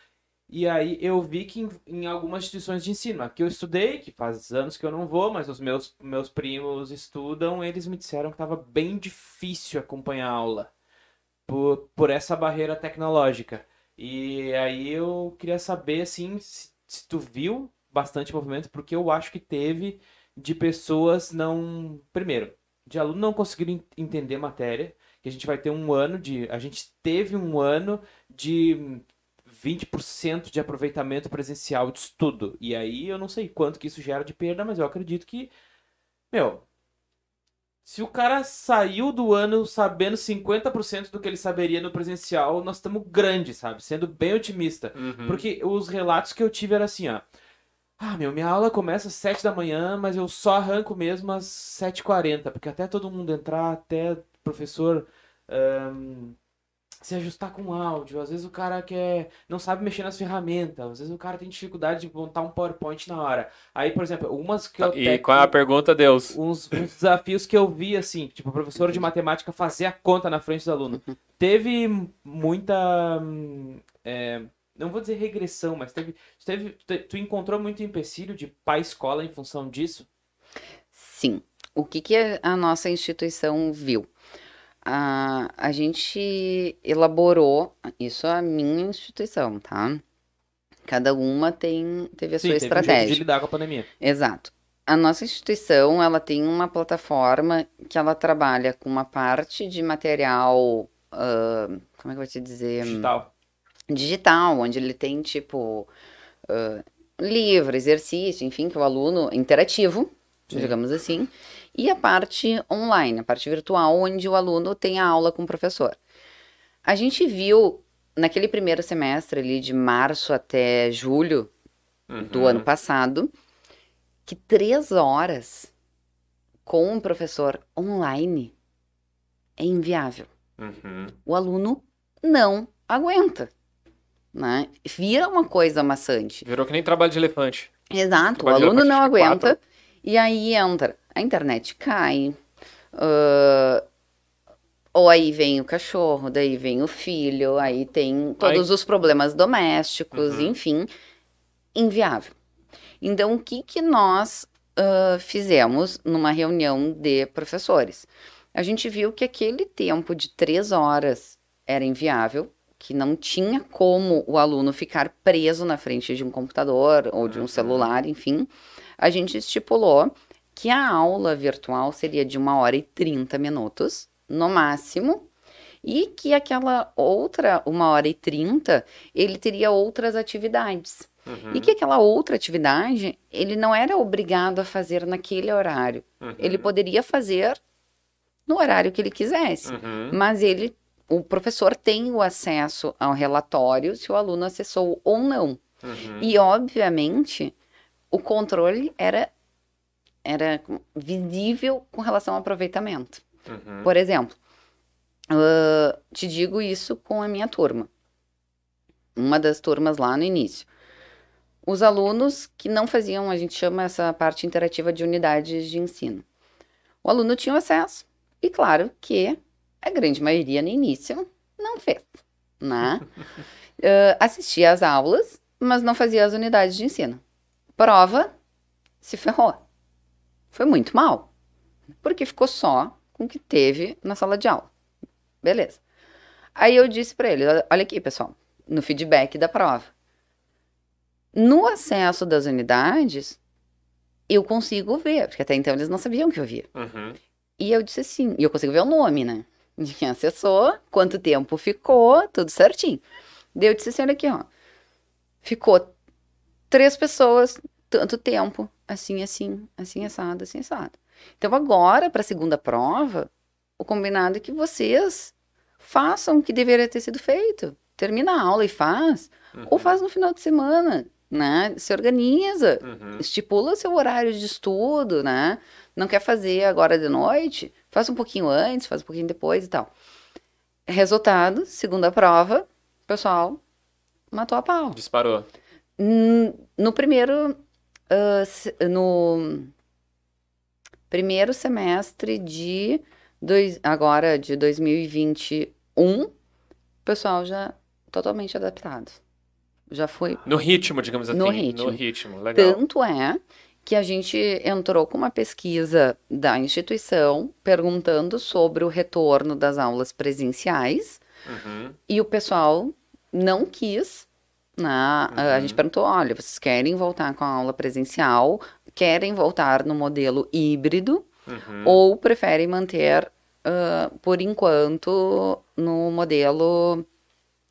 E aí eu vi que em, em algumas instituições de ensino, aqui eu estudei, que faz anos que eu não vou, mas os meus, meus primos estudam, eles me disseram que estava bem difícil acompanhar a aula por, por essa barreira tecnológica. E aí eu queria saber, assim, se, se tu viu bastante movimento, porque eu acho que teve de pessoas não. Primeiro, de aluno não conseguiram en- entender matéria, que a gente vai ter um ano de. A gente teve um ano de 20% de aproveitamento presencial de estudo. E aí eu não sei quanto que isso gera de perda, mas eu acredito que. Meu. Se o cara saiu do ano sabendo 50% do que ele saberia no presencial, nós estamos grande, sabe? Sendo bem otimista. Uhum. Porque os relatos que eu tive era assim, ó. Ah, meu, minha aula começa às 7 da manhã, mas eu só arranco mesmo às 7h40, porque até todo mundo entrar, até o professor ahn, se ajustar com o áudio. Às vezes o cara quer, não sabe mexer nas ferramentas, às vezes o cara tem dificuldade de montar um PowerPoint na hora. Aí, por exemplo, umas que eu E até- qual é a pergunta, Deus? uns, uns desafios que eu vi, assim, tipo, o professor de matemática fazer a conta na frente do aluno. Teve muita. hum, é, não vou dizer regressão, mas teve, teve. Tu, encontrou muito empecilho de pai-escola em função disso? Sim. O que, que a nossa instituição viu? A, a gente elaborou, isso é a minha instituição, tá? Cada uma tem, teve a Sim, sua teve um jeito estratégia. de lidar com a pandemia. Exato. A nossa instituição, ela tem uma plataforma que ela trabalha com uma parte de material, ah, como é que eu vou te dizer? Digital. digital, onde ele tem tipo ah, livro, exercício, enfim, que o aluno interativo, Sim. digamos assim, e a parte online, a parte virtual, onde o aluno tem a aula com o professor. A gente viu naquele primeiro semestre ali de março até julho do Uhum. ano passado que três horas com um professor online é inviável Uhum. o aluno não aguenta, né? Vira uma coisa maçante. Virou que nem trabalho de elefante. Exato, o Trabalho de aluno não aguenta e aí entra, a internet cai, ah, ou aí vem o cachorro, daí vem o filho, aí tem todos os problemas domésticos, Uhum. enfim, inviável. Então, o que que nós ah, fizemos numa reunião de professores? A gente viu que aquele tempo de três horas era inviável, que não tinha como o aluno ficar preso na frente de um computador ou de um Uhum. celular, enfim. A gente estipulou que a aula virtual seria de uma hora e 30 minutos, no máximo, e que aquela outra uma hora e 30 ele teria outras atividades. Uhum. E que aquela outra atividade ele não era obrigado a fazer naquele horário. Uhum. Ele poderia fazer no horário que ele quisesse. Uhum. Mas ele, o professor tem o acesso ao relatório se o aluno acessou ou não. Uhum. E, obviamente, o controle era, era visível com relação ao aproveitamento. Uhum. Por exemplo, ah, te digo isso com a minha turma. Uma das turmas lá no início. Os alunos que não faziam, a gente chama essa parte interativa de unidades de ensino. O aluno tinha acesso. E claro que a grande maioria no início não fez, né? Ah, assistia às aulas, mas não fazia as unidades de ensino. Prova, se ferrou. Foi muito mal. Porque ficou só com o que teve na sala de aula. Beleza. Aí eu disse pra ele, olha aqui, pessoal, no feedback da prova. No acesso das unidades, eu consigo ver, porque até então eles não sabiam que eu via. Uhum. E eu disse assim, e eu consigo ver o nome, né? De quem acessou, quanto tempo ficou, tudo certinho. Daí eu disse assim, olha aqui, ó. Ficou três pessoas, tanto tempo, assim, assim, assim, assado, assim, assado. Então agora, para a segunda prova, o combinado é que vocês façam o que deveria ter sido feito. Termina a aula e faz, ou faz no final de semana, né? Se organiza, Uhum. estipula seu horário de estudo, né? Não quer fazer agora de noite? Faz um pouquinho antes, faz um pouquinho depois e tal. Resultado, segunda prova, pessoal, matou a pau. Disparou. No primeiro, ah, no primeiro semestre de dois, agora de 2021, o pessoal já totalmente adaptado. Já foi No ritmo, digamos assim. No ritmo. No ritmo, legal. Tanto é que a gente entrou com uma pesquisa da instituição perguntando sobre o retorno das aulas presenciais Uhum. e o pessoal não quis. Né? A gente perguntou: olha, vocês querem voltar com a aula presencial? Querem voltar no modelo híbrido? Uhum. Ou preferem manter, ah, por enquanto, no modelo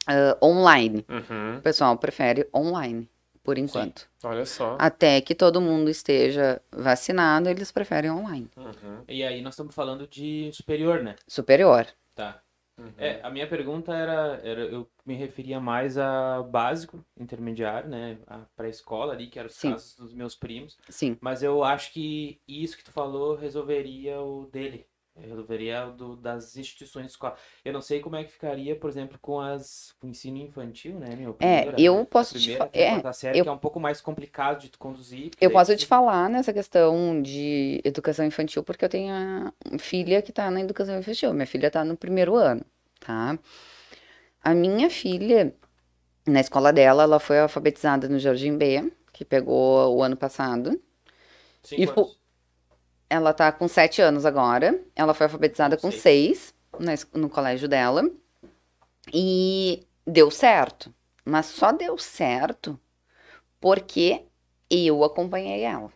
ah, online? Uhum. O pessoal prefere online, por enquanto. Olha só. Até que todo mundo esteja vacinado, eles preferem online. Uhum. E aí nós estamos falando de superior, né? Superior. Tá. Uhum. É, a minha pergunta era, era, eu me referia mais a básico, intermediário, né? A pré-escola ali, que eram os Sim. casos dos meus primos. Sim. Mas eu acho que isso que tu falou resolveria o dele. Resolveria o do, das instituições de escola. Eu não sei como é que ficaria, por exemplo, com as com o ensino infantil, né, meu? É, Primeira, eu né? posso te primeira fa- até a é, série, eu- é um pouco mais complicado de conduzir. Eu posso te falar nessa questão de educação infantil, porque eu tenho a filha que está na educação infantil. Minha filha está no primeiro ano, tá? A minha filha, na escola dela, ela foi alfabetizada no Jardim B, que pegou o ano passado. Cinco e anos. Ela tá com sete anos agora. Ela foi alfabetizada com Seis. seis na es- no colégio dela. E deu certo. Mas só deu certo porque eu acompanhei ela.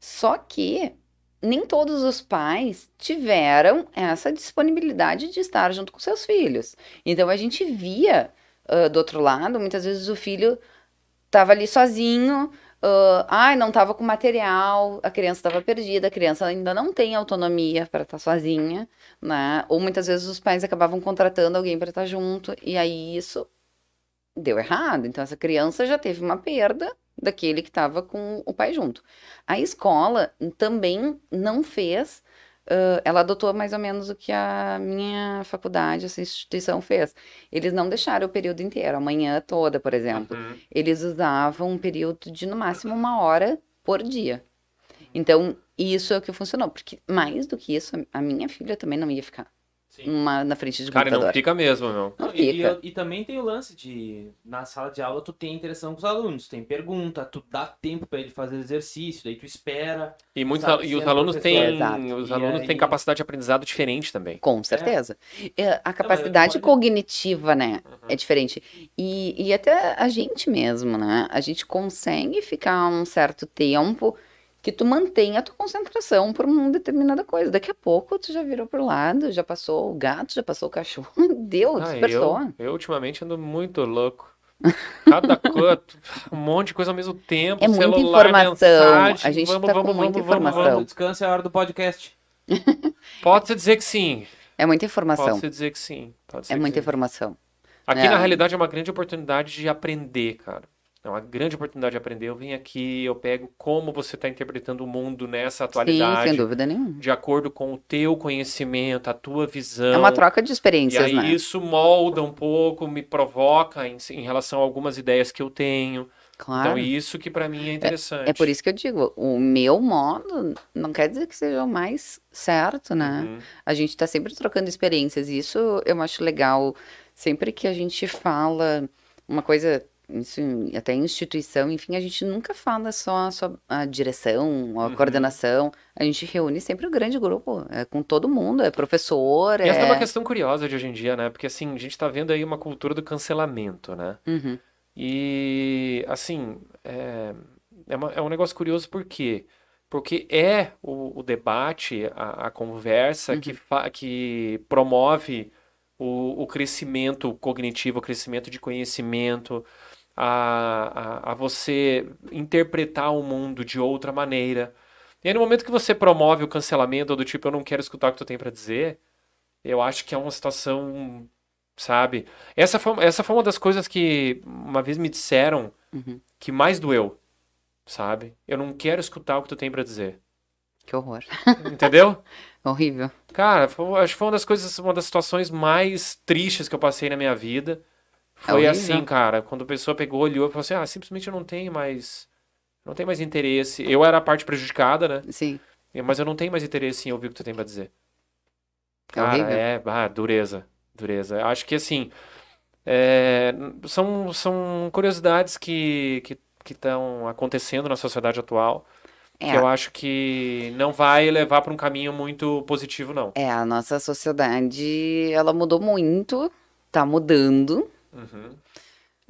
Só que nem todos os pais tiveram essa disponibilidade de estar junto com seus filhos. Então a gente via ah, do outro lado, muitas vezes o filho estava ali sozinho, ah, ai, não estava com material, a criança estava perdida, a criança ainda não tem autonomia para estar sozinha, né? Ou muitas vezes os pais acabavam contratando alguém para estar junto, e aí isso deu errado. Então essa criança já teve uma perda daquele que estava com o pai junto. A escola também não fez, ah, ela adotou mais ou menos o que a minha faculdade, essa instituição fez. Eles não deixaram o período inteiro, a manhã toda, por exemplo Uhum. eles usavam um período de no máximo uma hora por dia. Então, isso é o que funcionou. Porque mais do que isso, a minha filha também não ia ficar Sim. uma na frente de Cara, não computador. fica mesmo, meu. Não Não, e, fica. e, e também tem o lance de, na sala de aula, tu tem interação com os alunos, tem pergunta, tu dá tempo pra ele fazer exercício, daí tu espera. E, muitos, Sabe, e os alunos têm. Exato. os alunos aí- têm capacidade de aprendizado diferente também. Com certeza. É, A capacidade concordo. cognitiva, né, é diferente. E, e até a gente mesmo, né? A gente consegue ficar um certo tempo que tu mantenha a tua concentração por uma determinada coisa. Daqui a pouco tu já virou pro lado, já passou o gato, já passou o cachorro. Deu, Ah, dispersou. eu, eu ultimamente ando muito louco. Cada coisa, um monte de coisa ao mesmo tempo. É muita celular, informação. mensagem, A gente vamos, tá com vamos, muita vamos, informação. vamos. Descansa é a hora do podcast. Pode-se dizer que sim. É muita informação. Pode-se dizer que sim. É muita dizer. informação. Aqui, É. na realidade, é uma grande oportunidade de aprender, cara. É uma grande oportunidade de aprender. Eu venho aqui, eu pego como você está interpretando o mundo nessa Sim, atualidade, sem dúvida nenhuma. de acordo com o teu conhecimento, a tua visão. É uma troca de E experiências, aí né? isso molda um pouco, me provoca em, em relação a algumas ideias que eu tenho. Claro. Então, isso que pra mim é interessante. É por isso que eu digo, o meu modo não quer dizer que seja o mais certo, né? Uhum. A gente tá sempre trocando experiências. e Isso eu acho legal. Sempre que a gente fala uma coisa, até em instituição, enfim, a gente nunca fala só sobre a direção, a Uhum. coordenação. A gente reúne sempre o grande grupo, é com todo mundo, é professor, E essa é é... uma questão curiosa de hoje em dia, né? Porque assim, a gente tá vendo aí uma cultura do cancelamento, né? Uhum. E, assim, é, é, uma- é um negócio curioso por quê? Porque é o, o debate, a, a conversa que, fa- que promove o, o crescimento cognitivo, o crescimento de conhecimento, a, a, a você interpretar o mundo de outra maneira. E aí, no momento que você promove o cancelamento, ou do tipo, eu não quero escutar o que tu tem para dizer, eu acho que é uma situação, sabe? Essa foi, essa foi uma das coisas que uma vez me disseram Uhum. que mais doeu, sabe? Eu não quero escutar o que tu tem pra dizer. Que horror. Entendeu? Horrível. Cara, foi- acho que foi uma das coisas, uma das situações mais tristes que eu passei na minha vida. Foi horrível. assim, cara. Quando a pessoa pegou, olhou e falou assim: ah, simplesmente eu não tenho mais. Não tenho mais interesse. Eu era a parte prejudicada, né? Sim. Mas eu não tenho mais interesse em ouvir o que tu tem pra dizer. É Cara, horrível. é, ah, dureza, dureza. Acho que assim, é, são, são curiosidades que que que estão acontecendo na sociedade atual, que É, eu acho que não vai levar para um caminho muito positivo, não. é, a nossa sociedade, ela mudou muito, tá mudando. Uhum,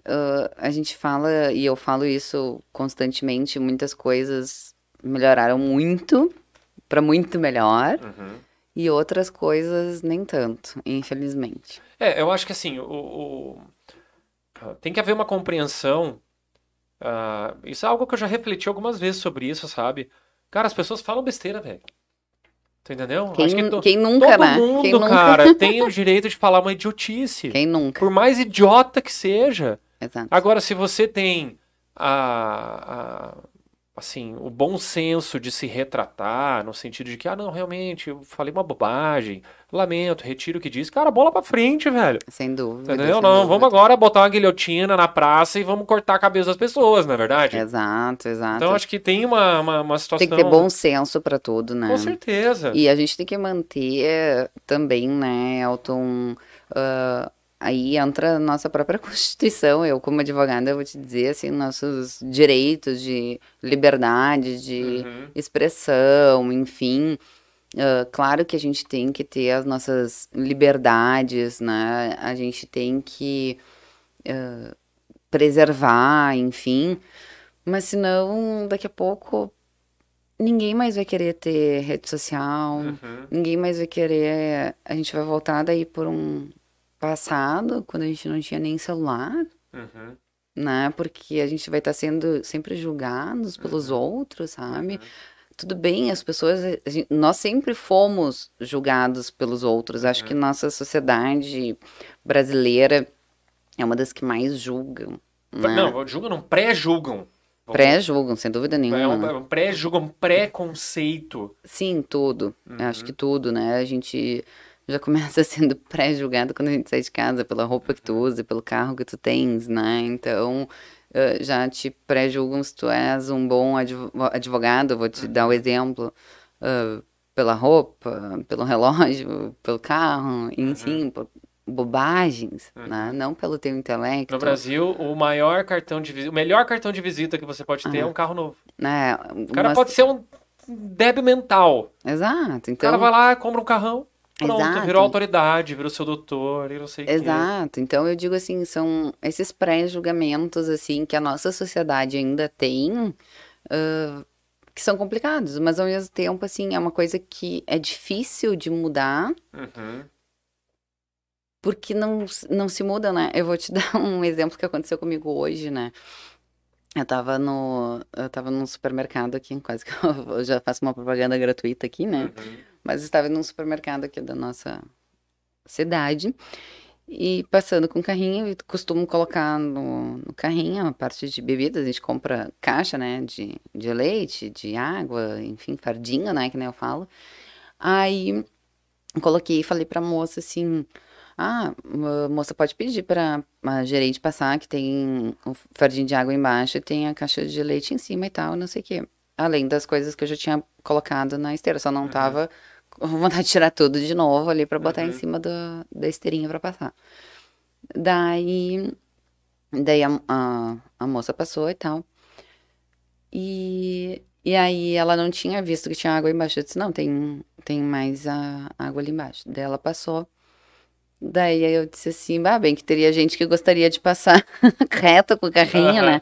Ah, a gente fala, e eu falo isso constantemente, muitas coisas melhoraram muito, para muito melhor, uhum. e outras coisas nem tanto, infelizmente. É, eu acho que assim, o, o- tem que haver uma compreensão. ah, isso é algo que eu já refleti algumas vezes sobre isso, sabe? Cara, as pessoas falam besteira, velho. Tu entendeu? Quem, Acho que to- quem nunca, todo né? mundo, Quem nunca? cara, tem o direito de falar uma idiotice. Quem nunca? Por mais idiota que seja. Exato. Agora, se você tem a, a- assim, o bom senso de se retratar, no sentido de que, ah, não, realmente, eu falei uma bobagem, lamento, retiro o que disse, cara, bola pra frente, velho. Sem dúvida. Entendeu? sem Não, dúvida. vamos agora botar uma guilhotina na praça e vamos cortar a cabeça das pessoas, não é verdade? Exato, exato. Então, acho que tem uma, uma, uma situação. Tem que ter bom senso para tudo, né? Com certeza. E a gente tem que manter eh, também, né, Elton? ah, aí entra a nossa própria Constituição. Eu, como advogada, eu vou te dizer, assim, nossos direitos de liberdade, de Uhum. expressão, enfim. Ah, claro que a gente tem que ter as nossas liberdades, né? A gente tem que ah, preservar, enfim. Mas senão, daqui a pouco, ninguém mais vai querer ter rede social, Uhum. ninguém mais vai querer. A gente vai voltar daí por um passado, quando a gente não tinha nem celular, Uhum. né? Porque a gente vai estar sendo sempre julgados pelos Uhum. outros, sabe? Tudo bem, as pessoas, a gen- nós sempre fomos julgados pelos outros. Acho Uhum. que nossa sociedade brasileira é uma das que mais julgam, né? Não, julgam, não, pré-julgam. Pré-julgam, sem dúvida É nenhuma. um, né? é um pré-julgam, um preconceito. Sim, tudo. Acho Uhum. que tudo, né? A gente já começa sendo pré-julgado quando a gente sai de casa pela roupa que tu usa, pelo carro que tu tens, né? Então, eh, já te pré-julgam se tu és um bom advo- advogado. Vou te dar o exemplo. eh, pela roupa, pelo relógio, pelo carro, enfim, por bobagens, né? Não pelo teu intelecto. No Brasil, o maior cartão de visita, o melhor cartão de visita que você pode ter é Ah. um carro novo. Né? O cara Mas- pode ser um débil mental. Exato, O então... cara vai lá, compra um carrão, pronto, Exato. virou autoridade, virou seu doutor, e não sei o. Exato. Então eu digo assim, são esses pré-julgamentos assim que a nossa sociedade ainda tem, ãh, que são complicados, mas ao mesmo tempo assim é uma coisa que é difícil de mudar, Uhum. porque não não se muda, né? Eu vou te dar um exemplo que aconteceu comigo hoje, né? Eu tava no eu tava num supermercado aqui, quase que eu, eu já faço uma propaganda gratuita aqui, né? Uhum. Mas estava num supermercado aqui da nossa cidade e passando com o carrinho, e costumo colocar no, no carrinho a parte de bebidas, a gente compra caixa, né, de, de leite, de água, enfim, fardinho, né, que nem eu falo. Aí coloquei e falei pra moça assim: Ah, moça pode pedir pra a gerente passar que tem o fardinho de água embaixo e tem a caixa de leite em cima e tal, não sei o quê. Além das coisas que eu já tinha colocado na esteira, só não tava com vontade de tirar tudo de novo ali pra botar em Uhum. cima da, da esteirinha pra passar. Daí, daí a, a, a moça passou e tal. E, e aí ela não tinha visto que tinha água embaixo. Eu disse, não, tem, tem mais a água ali embaixo. Daí ela passou. Daí eu disse assim, bah, bem que teria gente que gostaria de passar reto com o carrinho, né?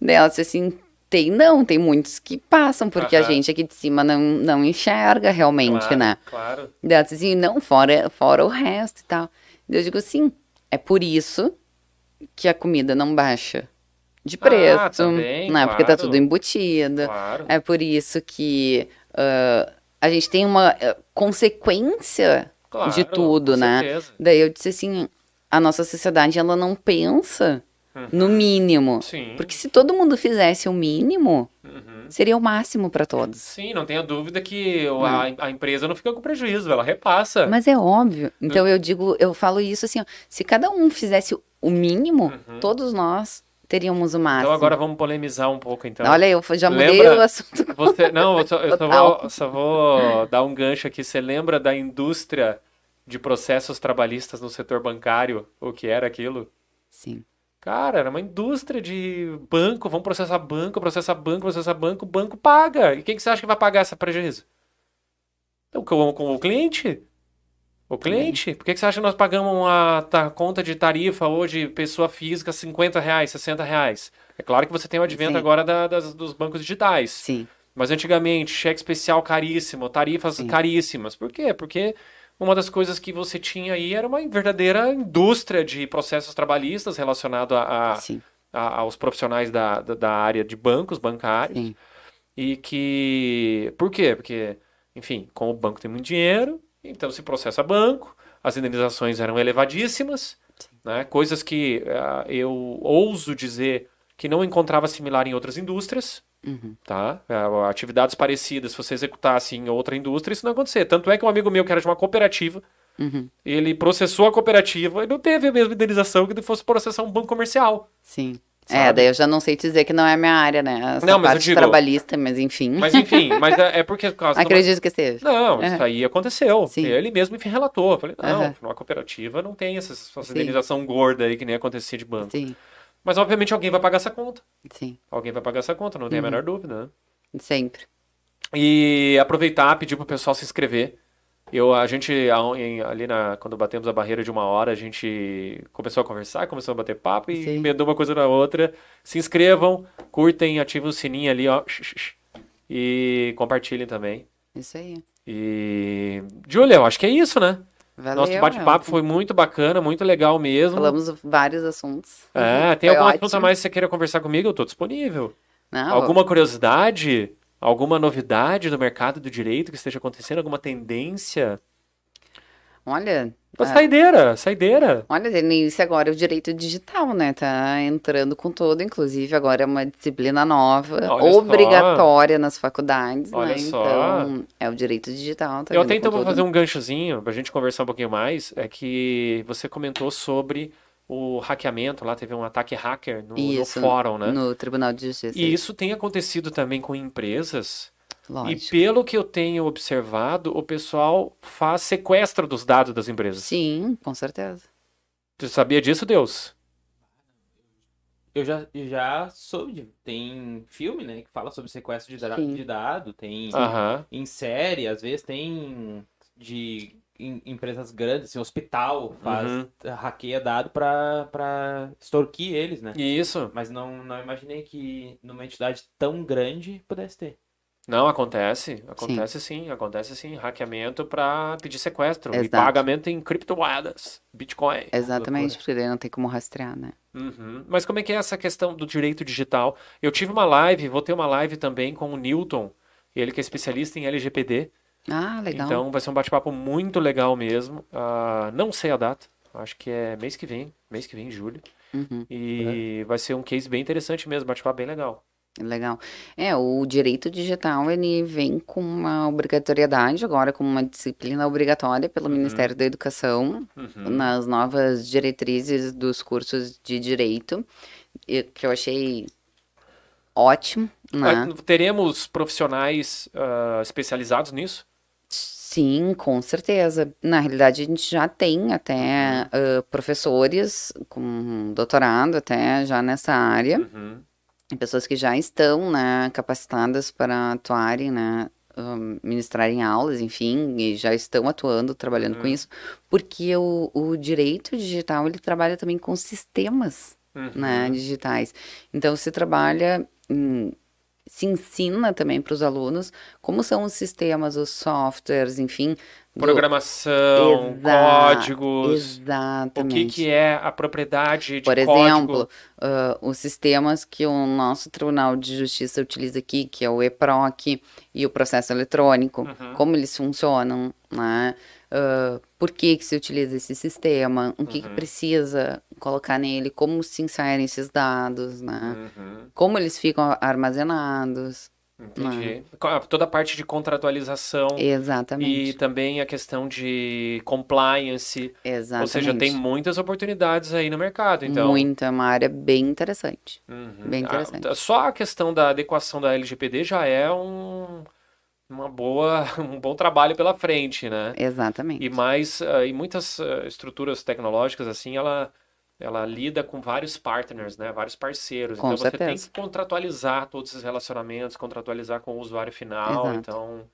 Daí ela disse assim, tem não, tem muitos que passam, porque a gente aqui de cima não, não enxerga realmente, Claro, né? Claro. Daí ela disse assim, não, fora, fora o resto e tal. Daí eu digo sim, é por isso que a comida não baixa de preço, Ah, também, né? Porque tá claro. tudo embutido. Claro. É por isso que ah, a gente tem uma ah, consequência Claro, de tudo, com né? certeza. Daí eu disse assim, a nossa sociedade, ela não pensa no mínimo. Sim. Porque se todo mundo fizesse o mínimo, Uhum. seria o máximo para todos. Sim, não tenha dúvida que a, a empresa não fica com prejuízo, ela repassa. Mas é óbvio. Então eu digo, eu falo isso assim, ó, se cada um fizesse o mínimo, todos nós teríamos o máximo. Uhum. Então agora vamos polemizar um pouco, então. Olha, eu já mudei Lembra- o assunto. Você, não, eu só, eu só vou, só vou dar um gancho aqui. Você lembra da indústria de processos trabalhistas no setor bancário? O que era aquilo? Sim. Cara, era uma indústria de banco, vamos processar banco, processar banco, processar banco, o banco paga. E quem que você acha que vai pagar esse prejuízo? Então, com, com o cliente. O cliente. Por que, que você acha que nós pagamos uma ta- conta de tarifa hoje, pessoa física, 50 reais, 60 reais? É claro que você tem o advento Sim. agora da- das- dos bancos digitais. Sim. Mas antigamente, cheque especial caríssimo, tarifas Sim. caríssimas. Por quê? Porque uma das coisas que você tinha aí era uma verdadeira indústria de processos trabalhistas relacionado a, a- Sim. a- aos profissionais da, da, da área de bancos bancários. Sim. E que. Por quê? Porque, enfim, como o banco tem muito dinheiro, então se processa banco, as indenizações eram elevadíssimas, né? coisas que ah, eu ouso dizer que não encontrava similar em outras indústrias. Uhum. Tá? Ah, Atividades parecidas, se você executasse em outra indústria, isso não ia acontecer. Tanto é que um amigo meu que era de uma cooperativa, Uhum. ele processou a cooperativa e não teve a mesma indenização que ele fosse processar um banco comercial. Sim. Sabe? É, daí eu já não sei te dizer que não é minha área, né? Essa Não, mas eu digo- trabalhista, mas enfim. Mas enfim, mas é é porque por causa uma- Acredito que seja. Não, É. isso aí aconteceu. Sim. Ele mesmo me relatou. Eu falei, não, Aham. numa cooperativa não tem essa, essa indenização gorda aí que nem acontecia de banco. Sim, Mas obviamente alguém vai pagar essa conta. sim. Alguém vai pagar essa conta, não tem a Uhum. menor dúvida, né? Sempre. E aproveitar, pedir pro pessoal se inscrever. Eu, a gente, a- ali na, quando batemos a barreira de uma hora, a gente começou a conversar, começou a bater papo e Sim. emendou uma coisa na outra. Se inscrevam, curtem, ativem o sininho ali, ó. E compartilhem também. Isso aí. E. Júlia, eu acho que é isso, né? Valeu. Nosso bate-papo foi muito bacana, muito legal mesmo. Falamos vários assuntos. É, tem Foi alguma ótimo. pergunta mais que você queira conversar comigo? Eu tô disponível. Não, Alguma curiosidade? Alguma novidade do mercado do direito que esteja acontecendo? Alguma tendência? Olha, Uma Saideira, saideira. olha, Denise, agora o direito digital, né? Tá entrando com tudo, inclusive agora é uma disciplina nova, Olha só. obrigatória nas faculdades, Olha né? só. Então, é o direito digital. Tá Eu até então vou fazer um ganchozinho pra gente conversar um pouquinho mais. É que você comentou sobre o hackeamento, lá teve um ataque hacker no, no Isso, fórum, né? No Tribunal de Justiça. E isso tem acontecido também com empresas. E Lógico. pelo que eu tenho observado, o pessoal faz sequestro dos dados das empresas. Sim, com certeza. Você sabia disso, Deus? Eu já, eu já soube. de- Tem filme, né, que fala sobre sequestro de, da- Sim. de dado. Tem Aham. em série, às vezes tem de em- empresas grandes, assim, hospital faz Uhum. hackeia dado pra, pra extorquir eles, né? Isso. Mas não, não imaginei que numa entidade tão grande pudesse ter. Não, acontece. Acontece sim. Acontece sim. Hackeamento para pedir sequestro. E Exato. pagamento em criptomoedas. Bitcoin. Exatamente, Loucura. porque daí não tem como rastrear, né? Uhum. Mas como é que é essa questão do direito digital? Eu tive uma live, vou ter uma live também com o Newton. Ele que é especialista em LGPD. Ah, legal. Então vai ser um bate-papo muito legal mesmo. Ah, não sei a data. Acho que é mês que vem. Mês que vem, julho. Uhum, E vai ser um case bem interessante mesmo. Bate-papo bem legal. legal. É, o direito digital, ele vem com uma obrigatoriedade agora, com uma disciplina obrigatória pelo Ministério da Educação, Uhum. nas novas diretrizes dos cursos de direito, que eu achei ótimo, né? Ah, Teremos profissionais ah, especializados nisso? Sim, com certeza. Na realidade, a gente já tem até ah, professores com doutorado até já nessa área, Uhum. pessoas que já estão, né, capacitadas para atuarem, né, ministrarem aulas, enfim, e já estão atuando, trabalhando com Uhum. isso, porque o, o direito digital, ele trabalha também com sistemas, né, Uhum. digitais. Então, se trabalha, hum, se ensina também para os alunos como são os sistemas, os softwares, enfim, Programação, Exa- códigos. O Exatamente. que, que é a propriedade de Por exemplo, ah, os sistemas que o nosso Tribunal de Justiça utiliza aqui, que é o EPROC e o processo eletrônico, Uhum. como eles funcionam, né? Ah, por que, que se utiliza esse sistema, o que, que Uhum. precisa colocar nele, como se inserem esses dados, né? Uhum, Como eles ficam armazenados. entendi. Co- Toda a parte de contratualização e Exatamente. também a questão de compliance. Exatamente. Ou seja, tem muitas oportunidades aí no mercado. Então, Muita, é uma área bem interessante. Uhum. Bem A- interessante. só a questão da adequação da LGPD já é um, uma boa, um bom trabalho pela frente, né? Exatamente. E mais, ah, e muitas ah, estruturas tecnológicas assim, ela ela lida com vários partners, né? Vários parceiros. Com então você tem certeza. que contratualizar todos esses relacionamentos, contratualizar com o usuário final. Exato. Então,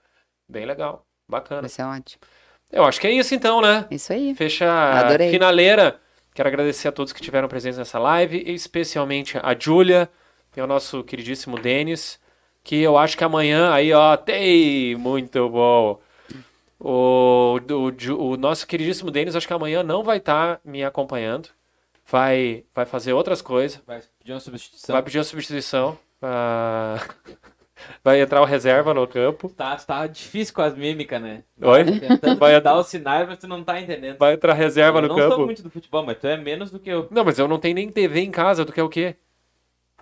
bem legal, bacana. Vai ser ótimo. Eu acho que é isso então, né? Isso aí. Fecha a Adorei. finaleira. Quero agradecer a todos que tiveram presentes nessa live, e especialmente a Júlia e ao nosso queridíssimo Denis, que eu acho que amanhã, aí ó, tem muito bom. O, o, o nosso queridíssimo Denis, acho que amanhã não vai estar me acompanhando. Vai, vai fazer outras coisas. Vai pedir uma substituição. Vai pedir uma substituição. ah, vai entrar o reserva no campo. Tá, tá difícil com as mímicas, né? Oi? Tentando Vai- dar os sinais, mas tu não tá entendendo. Vai entrar reserva eu no não campo. sou muito do futebol, mas tu é menos do que eu. Não, mas eu não tenho nem TV em casa, tu quer o quê?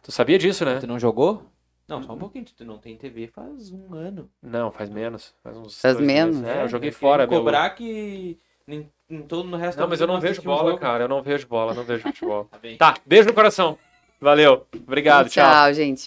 Tu sabia disso, né? Tu não jogou? Não, só um pouquinho. Tu não tem TV faz um ano. Não, faz menos. Faz uns Faz menos? meses. É, eu joguei É, fora, meu. cobrar que em, em todo no resto Não, mas eu não vejo assistiu o bola, jogo. cara. Eu não vejo bola, não vejo futebol. Tá. Tá, beijo no coração. Valeu. Obrigado, tchau. Tchau, gente.